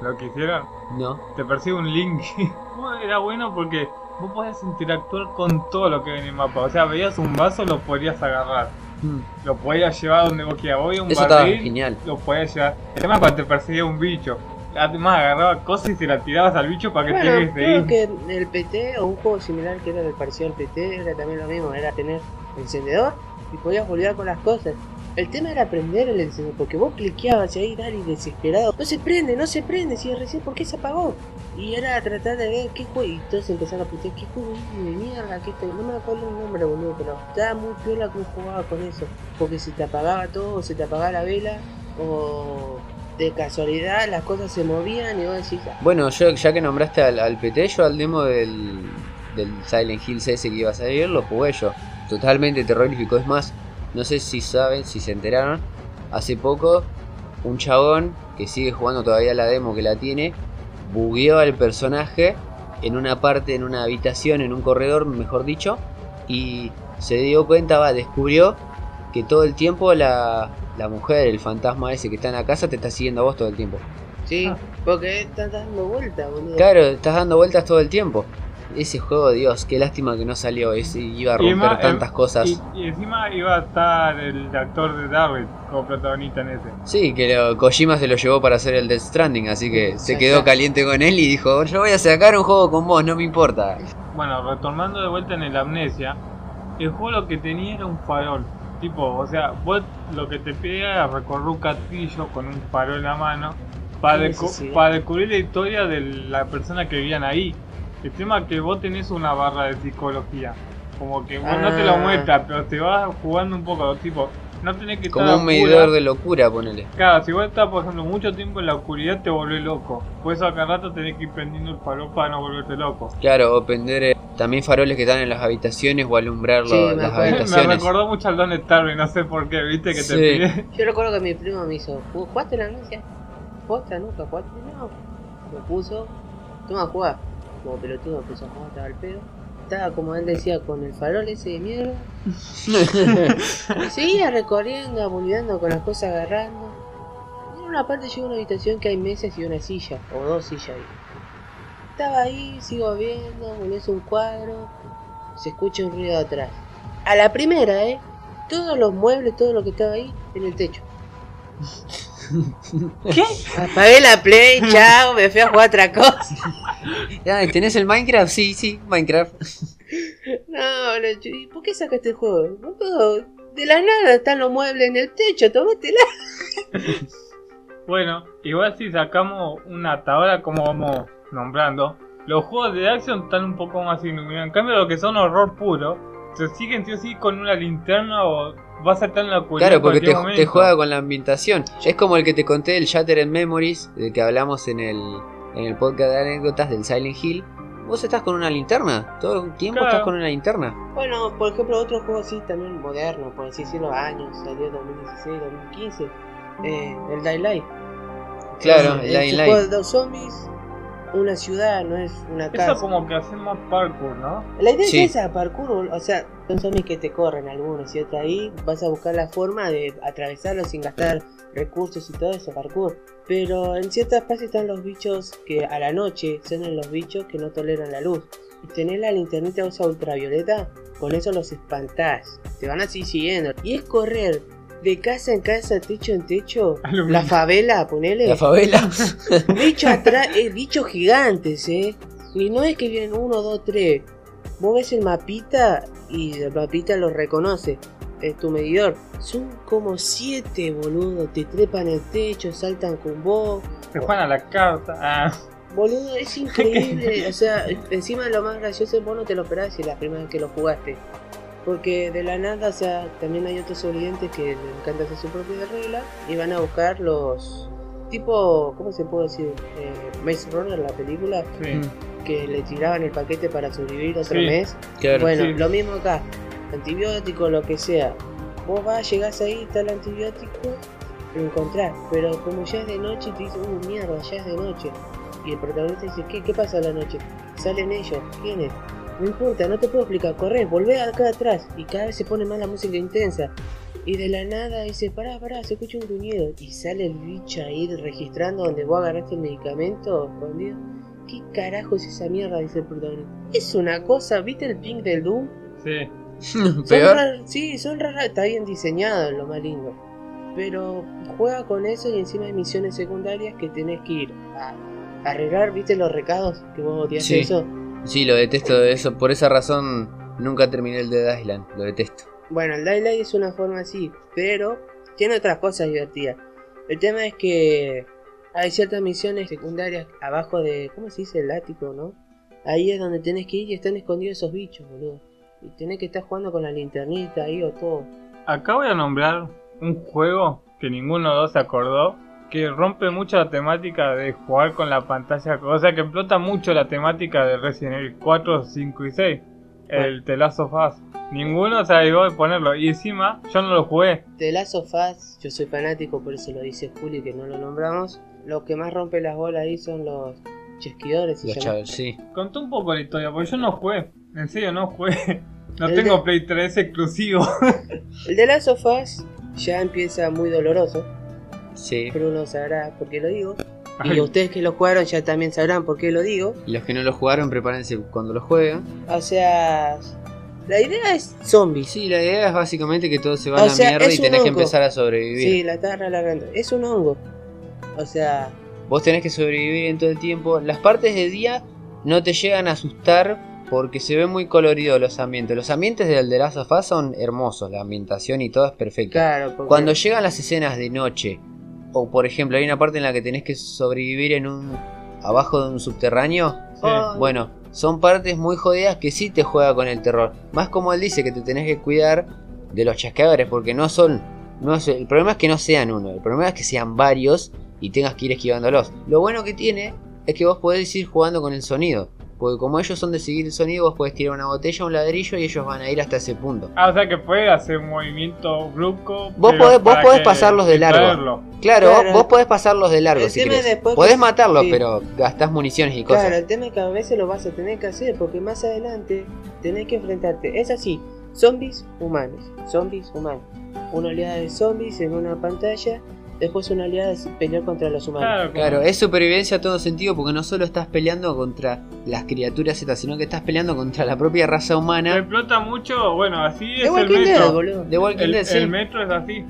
lo que hicieron,
No.
te persigue un link. Era bueno porque vos podías interactuar con todo lo que ven en el mapa. O sea, veías un vaso, lo podías agarrar.
Mm.
Lo podías llevar donde vos quieras. Voy a un
Eso estaba
barril,
genial.
lo podías llevar. El tema es cuando te perseguía un bicho. Además agarraba cosas y se la tirabas al bicho para que te
Bueno,
dejes de
creo
ir.
que el PT o un juego similar que era del parecido al PT era también lo mismo, era tener encendedor y podías volver con las cosas. El tema era prender el encendedor, porque vos cliqueabas ahí, dale, desesperado. No se prende, no se prende, si recién, ¿por qué se apagó? Y era tratar de ver qué juego, y todos empezaron a putear, qué juego de mierda, que no me acuerdo el nombre, boludo, pero estaba muy piola como jugaba con eso. Porque se te apagaba todo, se te apagaba la vela, o de casualidad las cosas se movían y vos decís, ah,
Bueno, yo, ya que nombraste al, al yo al demo del, del Silent Hill CS que iba a salir, lo jugué yo. Totalmente terrorífico. Es más, no sé si saben, si se enteraron, hace poco un chabón que sigue jugando todavía la demo que la tiene, bugueó al personaje en una parte, en una habitación, en un corredor, mejor dicho, y se dio cuenta, va, descubrió que todo el tiempo la, la mujer, el fantasma ese que está en la casa, te está siguiendo a vos todo el tiempo.
sí,
Ah.
porque estás dando vueltas, boludo.
Claro, estás dando vueltas todo el tiempo. Ese juego, Dios, qué lástima que no salió. Ese iba a
Y
romper
ma-
tantas cosas.
Y, y encima iba a estar el actor de Darwin como protagonista en ese.
Sí, que lo- Kojima se lo llevó para hacer el Death Stranding, así que se quedó caliente con él y dijo, yo voy a sacar un juego con vos, no me importa.
Bueno, retomando de vuelta en el Amnesia, el juego lo que tenía era un farol. Tipo, o sea, vos lo que te pedía era recorrer un castillo con un farol en la mano para, para descubrir la historia de la persona que vivían ahí. El tema es que vos tenés una barra de psicología. Como que vos no te lo
Ah.
muestra, pero te vas jugando un poco. Tipo, no tenés que
Como
estar a
un medidor de locura, ponele.
Claro, si vos estás, por ejemplo, mucho tiempo en la oscuridad, te volvés loco. Por eso acá rato tenés que ir prendiendo el farol para no volverte loco.
Claro, o prender eh, también faroles que están en las habitaciones o alumbrar
Sí,
lo-
me
las
acuerdo.
Me
habitaciones.
recordó mucho al Don Starving, no sé por qué, viste que te
Sí.
pide.
Yo recuerdo que mi primo me hizo, "¿Ju- ¿jugaste la anuncia? ¿Jugaste nunca? ¿Jugaste? No. Me puso, toma a jugar. Como pelotudo empezó a jugar, estaba al pedo. Estaba como él decía, con el farol ese de mierda. Y seguía recorriendo, abulidando con las cosas agarrando. Y en una parte llegó a una habitación que hay mesas y una silla, o dos sillas ahí. Estaba ahí, sigo viendo, pones un cuadro, se escucha un ruido atrás. A la primera, ¿eh? Todos los muebles, todo lo que estaba ahí, en el techo.
¿Qué?
Apagué la play, chao, me fui a jugar otra cosa.
Ah, ¿Tenés el Minecraft? Sí, sí, Minecraft.
No, no, yo- ¿y por qué sacaste el juego? De la nada están los muebles en el techo, tómatela.
Bueno, igual si sacamos una ahora como vamos nombrando, los juegos de acción están un poco más iluminados. En cambio, lo que son horror puro, se siguen sí o sí con una linterna o vas a estar en la oscuridad.
Claro, porque te, te juega con la ambientación. Es como el que te conté del Shattered Memories, del que hablamos en el, en el podcast de anécdotas del Silent Hill. Vos estás con una linterna, todo el tiempo
Claro.
estás con una linterna.
Bueno, por ejemplo, otro juego así también moderno, por así decirlo, años, salió en 2016, 2015, eh, el Dying Light.
Claro,
Es-
el
es
Dying
un
Light.
juego de dos zombies, una ciudad, no es una casa.
Eso como que hacemos parkour, ¿no?
La idea
Sí.
es esa, parkour, o sea, son zombies que te corren algunos y otros ahí vas a buscar la forma de atravesarlos sin gastar recursos y todo eso, parkour. Pero en ciertas partes están los bichos que a la noche son los bichos que no toleran la luz. Y tenés la linternita esa ultravioleta, con eso los espantás. Te van así siguiendo. Y es correr de casa en casa, techo en techo,
Aluminio.
la favela, ponele.
La favela.
Bichos atrás, eh, bichos gigantes, eh. Y no es que vienen uno, dos, tres. Vos ves el mapita y el mapita lo reconoce. Es tu medidor. Son como siete, boludo. Te trepan el techo, saltan con vos.
Se juegan a la carta. Ah,
Boludo, es increíble. o sea, encima lo más gracioso es vos no te lo esperás si la primera vez que lo jugaste. Porque de la nada, o sea, también hay otros sobrevivientes que les encanta hacer su propia regla y van a buscar los. Tipo, ¿cómo se puede decir? Eh, Maze Runner, la película,
sí.
que le tiraban el paquete para sobrevivir otro
Sí.
mes.
Claro.
Bueno,
sí.
lo mismo acá. Antibiótico, lo que sea. Vos vas, llegás ahí, está el antibiótico, lo encontrás. Pero como ya es de noche, te dice, uh, mierda, ya es de noche. Y el protagonista dice, ¿qué, qué pasa a la noche? Salen ellos, ¿quiénes? No importa, no te puedo explicar, corre, volvé acá atrás. Y cada vez se pone más la música intensa. Y de la nada dice, pará, pará, se escucha un gruñido. Y sale el bicho ahí registrando donde vos agarraste el medicamento escondido. ¿Qué carajo es esa mierda? Dice el protagonista. Es una cosa, ¿viste el ping del Doom?
Sí.
Son
Peor.
sí, son raras, está bien diseñado, lo más lindo. Pero juega con eso y encima hay misiones secundarias que tenés que ir a arreglar, ¿viste los recados? Que vos odias
Sí.
eso.
Sí, lo detesto de eso. Por esa razón nunca terminé el Dead Island. Lo detesto.
Bueno, el Daylight es una forma así, pero tiene otras cosas divertidas. El tema es que hay ciertas misiones secundarias abajo de, ¿cómo se dice? El ático, ¿no? Ahí es donde tenés que ir y están escondidos esos bichos, boludo. Y tenés que estar jugando con la linternita ahí o todo.
Acá voy a nombrar un juego que ninguno de los dos se acordó, que rompe mucho la temática de jugar con la pantalla, o sea que explota mucho la temática de Resident Evil 4, 5 y 6, el The Last of Us. Ninguno se arriesgó a ponerlo y encima yo no lo jugué.
The Last of Us, yo soy fanático, por eso lo dice Juli que no lo nombramos. Lo que más rompe las bolas ahí son los chesquidores.
Los chavos, sí.
Contó un poco la historia, porque yo no jugué, en serio no jugué. No
El
tengo
de-
Play 3 exclusivo.
El The Last of Us ya empieza muy doloroso,
Sí.
pero uno sabrá por qué lo digo.
Ay.
Y ustedes que lo jugaron ya también sabrán por qué lo digo.
Y los que no lo jugaron, prepárense cuando lo jueguen.
O sea, la idea es zombies.
Sí, la idea es básicamente que todo se va
O
a la
sea,
mierda y tenés que empezar a sobrevivir.
Sí, la está alargando. Es un hongo. O sea,
Vos tenés que sobrevivir en todo el tiempo. Las partes de día no te llegan a asustar porque se ven muy coloridos los ambientes. Los ambientes del The Last of Us son hermosos, la ambientación y todo es perfecto.
claro, porque
Cuando llegan las escenas de noche, o por ejemplo hay una parte en la que tenés que sobrevivir en un abajo de un subterráneo,
Sí.
Ay,
bueno, son partes muy jodidas que sí te juega con el terror. Más como él dice que te tenés que cuidar de los chasqueadores porque no son no es- el problema es que no sean uno, el problema es que sean varios y tengas que ir esquivándolos. Lo bueno que tiene es que vos podés ir jugando con el sonido. Porque como ellos son de seguir el sonido, vos podés tirar una botella, un ladrillo y ellos van a ir hasta ese punto.
Ah, o sea que puede hacer un movimiento brusco.
Vos podés- vos podés pasarlos de largo. Claro,
Claro.
vos podés pasarlos de largo
El
si
tema
querés.
después
Podés
que-
matarlos,
sí.
pero gastás municiones y cosas.
Claro, el tema es que a veces lo vas a tener que hacer porque más adelante tenés que enfrentarte. Es así, zombies humanos, zombies humanos. Una oleada de zombies en una pantalla, después una oleada de pelear contra los humanos.
Claro,
Claro,
como-
es supervivencia a todo sentido porque no solo estás peleando contra las criaturas estas, sino que estás peleando contra la propia raza
Me
humana.
explota mucho, bueno, así
The
es el
Walking Dead,
metro.
boludo.
De Walking
El,
Dead, sí.
el metro es así.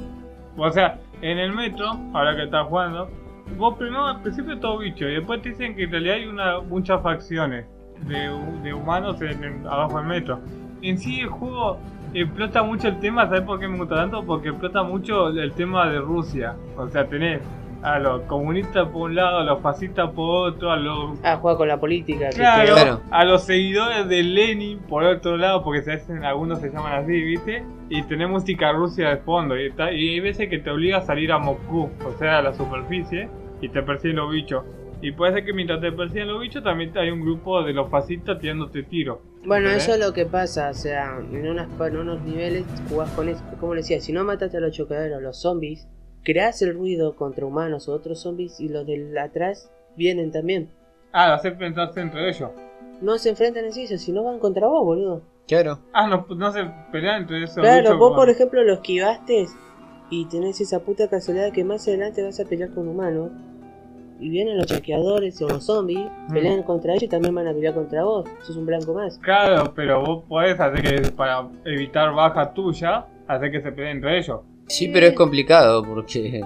O sea, en el metro, ahora que estás jugando, vos primero al principio todo bicho y después te dicen que en realidad hay una, muchas facciones de, hu- de humanos en, en- abajo del metro. En sí el juego explota mucho el tema, ¿sabes por qué me gusta tanto? Porque explota mucho el tema de Rusia. O sea, tenés a los comunistas por un lado, a los fascistas por otro, a los
Ah, juega con la política.
Claro,
Claro.
a los seguidores de Lenin por otro lado, porque se hacen, algunos se llaman así, ¿viste? Y tenés música rusia de fondo, y, está- y hay veces que te obliga a salir a Moscú, o sea, a la superficie, y te persiguen los bichos. Y puede ser que mientras te persiguen los bichos, también hay un grupo de los fascistas tirándote tiros.
Bueno,
¿Entendés?
eso es lo que pasa, o sea, en, unas, en unos niveles jugás con eso. Como le decía, si no mataste a los chocaderos, los zombies, creas el ruido contra humanos o otros zombies y los de atrás vienen también.
Ah, hacer pensarse entre ellos.
No se enfrentan en sí, sino van contra vos, boludo.
Claro.
Ah, no, no se pelean entre esos
Claro,
bichos
vos por ejemplo lo esquivaste y tenés esa puta casualidad que más adelante vas a pelear con humanos. Y vienen los chequeadores o los zombies,
Mm.
pelean contra ellos y también van a pelear contra vos. Sos un blanco más.
Claro, pero vos podés hacer que, para evitar baja tuya, hacer que se peleen entre ellos.
Sí, pero es complicado porque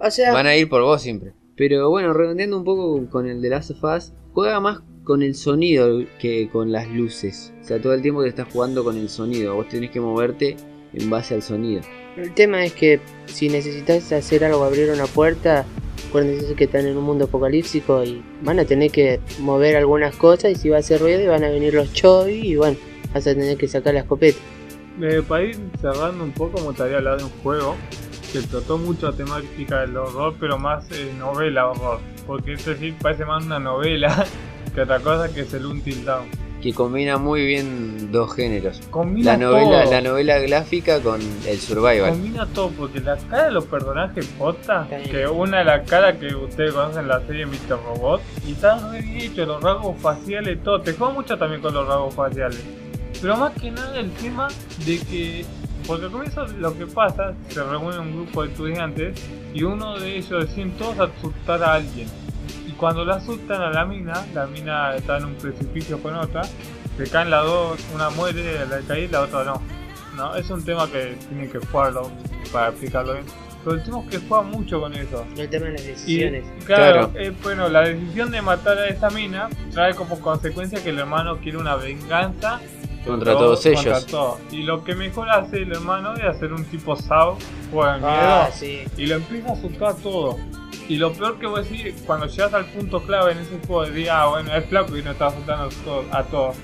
O sea,
van a ir por vos siempre. Pero bueno, redondeando un poco con el de Last of Us, juega más con el sonido que con las luces. O sea, todo el tiempo que estás jugando con el sonido. Vos tenés que moverte en base al sonido.
El tema es que si necesitas hacer algo, abrir una puerta, acuérdense que están en un mundo apocalíptico y van a tener que mover algunas cosas y si va a hacer ruido van a venir los chovis y bueno, vas a tener que sacar la escopeta.
Eh, para ir cerrando un poco, me gustaría hablar de un juego que trató mucho la temática del horror, pero más eh, novela horror. Porque es decir, parece más una novela que otra cosa que es el Until Dawn.
Que combina muy bien dos géneros.
Combina
La novela,
todo.
la novela gráfica con el survival.
Combina todo, porque la cara de los personajes posta, que una es la cara que ustedes conocen en la serie Mr. Robot, y está re bien hecho, los rasgos faciales, todo. Te juega mucho también con los rasgos faciales. Pero más que nada el tema de que, porque al comienzo lo que pasa, se reúne un grupo de estudiantes y uno de ellos deciden todos asustar a alguien. Cuando la asustan a la mina, la mina está en un precipicio con otra, se caen las dos, una muere al caer y la otra no. No, es un tema que tienen que jugarlo para explicarlo bien. Pero el tema es que juega mucho con eso.
El tema de las
Y
decisiones.
claro,
Claro.
eh, bueno, la decisión de matar a esa mina trae como consecuencia que el hermano quiere una venganza
Contra
todo-
todos ellos.
contra todo. Y lo que mejor hace el hermano es hacer un tipo Sao, juega en miedo,
Ah, sí.
y lo empieza a asustar todo. Y lo peor que voy a decir, cuando llegas al punto clave en ese juego, de ah, bueno, es flaco y no está asustando a todos-.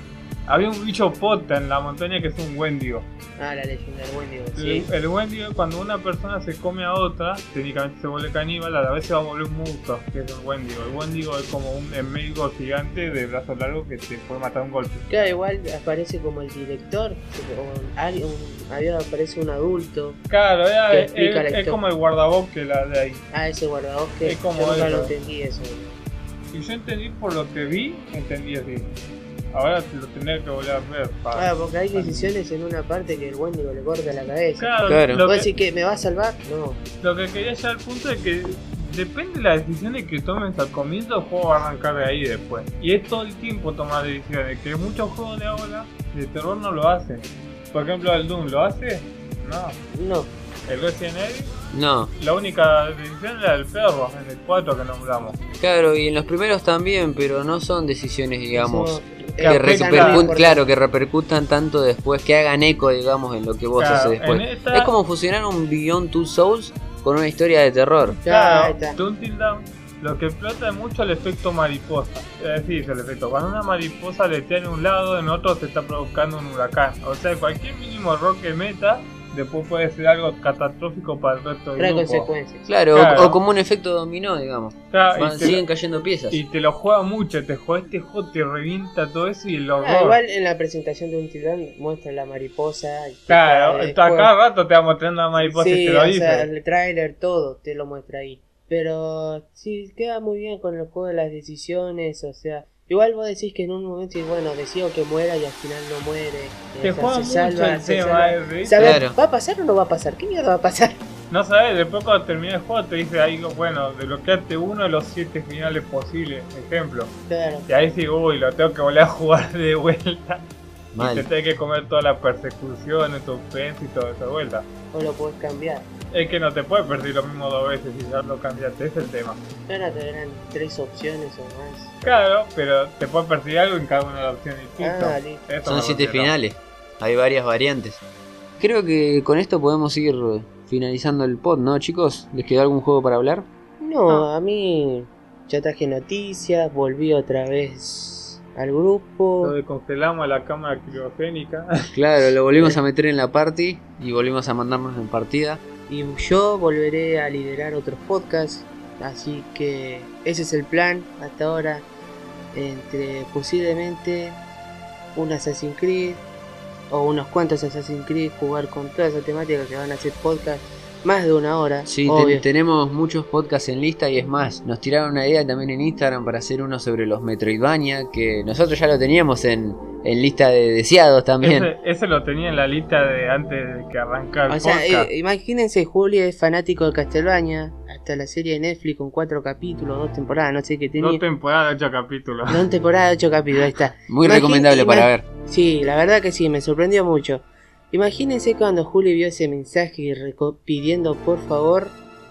Había un bicho pota en la montaña que es un Wendigo.
Ah, la leyenda del Wendigo,
El,
sí.
el Wendigo, cuando una persona se come a otra, técnicamente se vuelve caníbal, a la vez se va a volver un monstruo, que es el Wendigo. El Wendigo es como un enemigo gigante de brazos largos que te puede matar un golpe.
Claro, igual aparece como el director, o alguien, un, había aparece un adulto.
Claro, era-
Que
es,
explica la
es
historia.
como el guardabosque la de ahí.
Ah, ese guardabosque.
Es como
yo nunca lo entendí eso.
Y yo entendí por lo que vi, entendí así. Ahora lo tendré que volver a ver. para-
Ah, porque hay decisiones en una parte que el Wendigo le corta la cabeza.
Claro,
Claro.
Lo,
¿Vos
que,
decís que me va a salvar? No.
lo que quería llegar al punto es que depende de las decisiones que tomes al comienzo, el juego va a arrancar de ahí después. Y es todo el tiempo tomar decisiones, que muchos juegos de ahora de terror no lo hacen. Por ejemplo, el Doom lo hace, no.
No.
El Resident Evil,
No,
la única decisión era el perro, en el 4 que nombramos.
claro, y en los primeros también, pero no son decisiones, digamos,
Eso,
que
Que afectan
es
repercu-
muy
claro, que repercutan tanto después, que hagan eco, digamos, en lo que vos
Claro,
haces después.
esta-
Es como fusionar un Beyond Two Souls con una historia de terror.
Claro,
Claro,
está.
Lo que explota es mucho el efecto mariposa. Es decir, el efecto. Cuando una mariposa le en un lado, en otro se está provocando un huracán. O sea, cualquier mínimo error que meta, después puede ser algo catastrófico para el resto del
Trae
grupo.
consecuencias.
Claro, o-
Claro.
O, como un efecto dominó, digamos.
Claro,
Van-
y, te
siguen
lo,
cayendo piezas.
y te lo juega mucho, te juega este juego, te revienta todo eso y el horror.
Ah, igual en la presentación de un tirán muestra la mariposa.
Claro, a cada rato te va mostrando la mariposa y te lo
o
dice.
sea, el trailer, todo te lo muestra ahí. Pero sí, queda muy bien con el juego de las decisiones, o sea... Igual vos decís que en un momento, y bueno, decido que muera y al final no muere.
Te
o sea,
juega
se
mucho
salva,
el
se
tema
salva.
ese.
Saber,
Claro.
¿va a pasar o no va a pasar? ¿Qué mierda va a pasar?
No sabes, después cuando termina el juego te dice ahí, bueno, desbloqueate uno de los siete finales posibles, ejemplo.
Claro.
Y ahí sí, uy, lo tengo que volver a jugar de vuelta. Y te tenés que comer toda la persecución, el suspense y todo eso de vuelta.
O lo podés cambiar.
Es que no te puedes perder lo mismo dos veces y ya lo cambiaste, es el tema.
Ahora te darán tres opciones o más.
Claro, pero te puedes perder algo en cada una de las opciones distintas.
Ah,
Son siete finales. Hay varias variantes. Creo que con esto podemos ir finalizando el pod, ¿no, chicos? ¿Les quedó algún juego para hablar?
No, a mí ya traje noticias, volví otra vez al grupo.
Lo descongelamos a la cámara criogénica.
Claro, lo volvimos a meter en la party y volvimos a mandarnos en partida.
Y yo volveré a liderar otros podcasts. Así que ese es el plan hasta ahora. Entre posiblemente un Assassin's Creed o unos cuantos Assassin's Creed, jugar con toda esa temática que van a ser podcast más de una hora.
Sí, te- tenemos muchos podcasts en lista y es más, nos tiraron una idea también en Instagram para hacer uno sobre los Metroidvania, que nosotros ya lo teníamos en, en lista de deseados también.
ese, ese lo tenía en la lista de antes de que arrancara
O sea, eh, imagínense, Julio es fanático de Castlevania, hasta la serie de Netflix con cuatro capítulos, dos temporadas, no sé qué tenía.
Dos temporadas, ocho capítulos.
Dos temporadas, ocho capítulos, ahí está.
Muy
Imagín-
recomendable para ver.
Sí, la verdad que sí, me sorprendió mucho. Imagínense cuando Julio vio ese mensaje reco- pidiendo por favor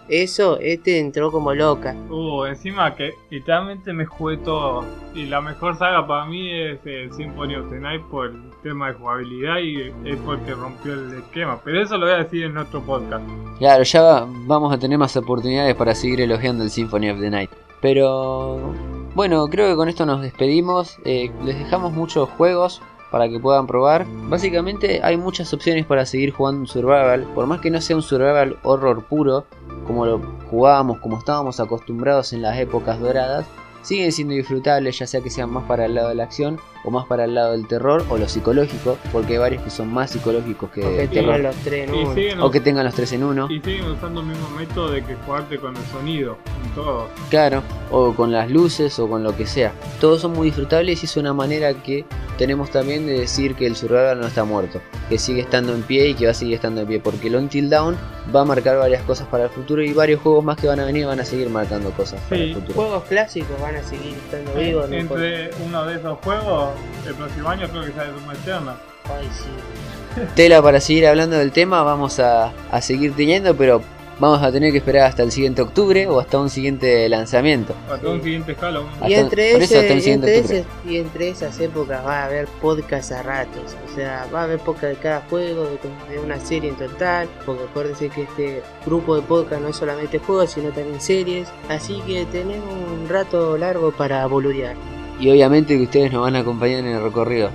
eso, este entró como loca.
Uh, encima que literalmente me jugué todo. Y la mejor saga para mí es el Symphony of the Night por el tema de jugabilidad y es porque rompió el esquema. Pero eso lo voy a decir en otro podcast.
Claro, ya va- vamos a tener más oportunidades para seguir elogiando el Symphony of the Night. Pero bueno, creo que con esto nos despedimos. Eh, les dejamos muchos juegos para que puedan probar. Básicamente hay muchas opciones para seguir jugando un survival. Por más que no sea un survival horror puro, como lo jugábamos, como estábamos acostumbrados en las épocas doradas, siguen siendo disfrutables, ya sea que sean más para el lado de la acción o más para el lado del terror o lo psicológico, porque hay varios que son más psicológicos que
tienen
terror.
los tres en
Y
uno.
siguen,
O que tengan los tres en uno.
y siguen usando el mismo método de que jugarte con el sonido. En todo.
Claro, o con las luces o con lo que sea. Todos son muy disfrutables y es una manera que tenemos también de decir que el survival no está muerto, que sigue estando en pie y que va a seguir estando en pie, porque el Until Down va a marcar varias cosas para el futuro y varios juegos más que van a venir van a seguir marcando cosas para
Sí,
el futuro.
Juegos clásicos van a seguir estando vivos. no.
Entre uno de esos juegos, el próximo año creo que sale Doom Eternal.
Ay, sí.
Tela para seguir hablando del tema, vamos a, a seguir teniendo, pero vamos a tener que esperar hasta el siguiente octubre o hasta un siguiente lanzamiento.
Hasta un siguiente Halloween.
Hasta-
Y entre,
por eso
ese-
hasta el
y,
siguiente
entre
octubre.
ese- y entre esas épocas va a haber podcast a ratos. O sea, va a haber podcast de cada juego, de, de una serie en total. Porque acuérdense que este grupo de podcast no es solamente juegos, sino también series. Así que tenemos un rato largo para boludear.
Y obviamente que ustedes nos van a acompañar en el recorrido.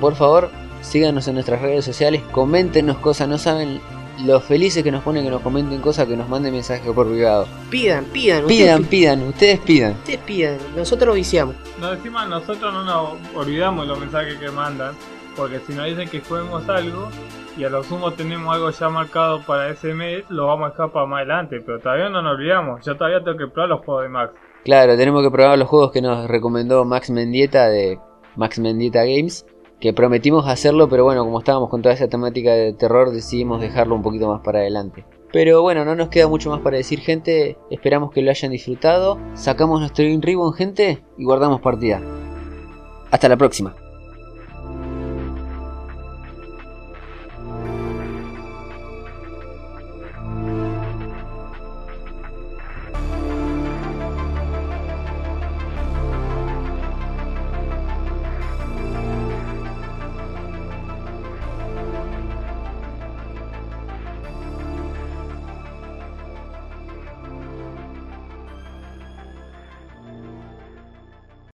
Por favor, síganos en nuestras redes sociales, coméntenos cosas, no saben lo felices que nos ponen que nos comenten cosas, que nos manden mensajes por privado.
Pidan, pidan,
Pidan,
ustedes,
pidan, ustedes pidan.
ustedes pidan. Nosotros viciamos.
No, encima nosotros no nos olvidamos los mensajes que mandan, porque si nos dicen que juguemos algo y a lo sumo tenemos algo ya marcado para ese mes, lo vamos a dejar para más adelante, pero todavía no nos olvidamos, yo todavía tengo que probar los juegos de Max.
Claro, tenemos que probar los juegos que nos recomendó Max Mendieta de Max Mendieta Games. Que prometimos hacerlo, pero bueno, como estábamos con toda esa temática de terror, decidimos dejarlo un poquito más para adelante. Pero bueno, no nos queda mucho más para decir, gente. Esperamos que lo hayan disfrutado. Sacamos nuestro Green Ribbon, gente, y guardamos partida. Hasta la próxima.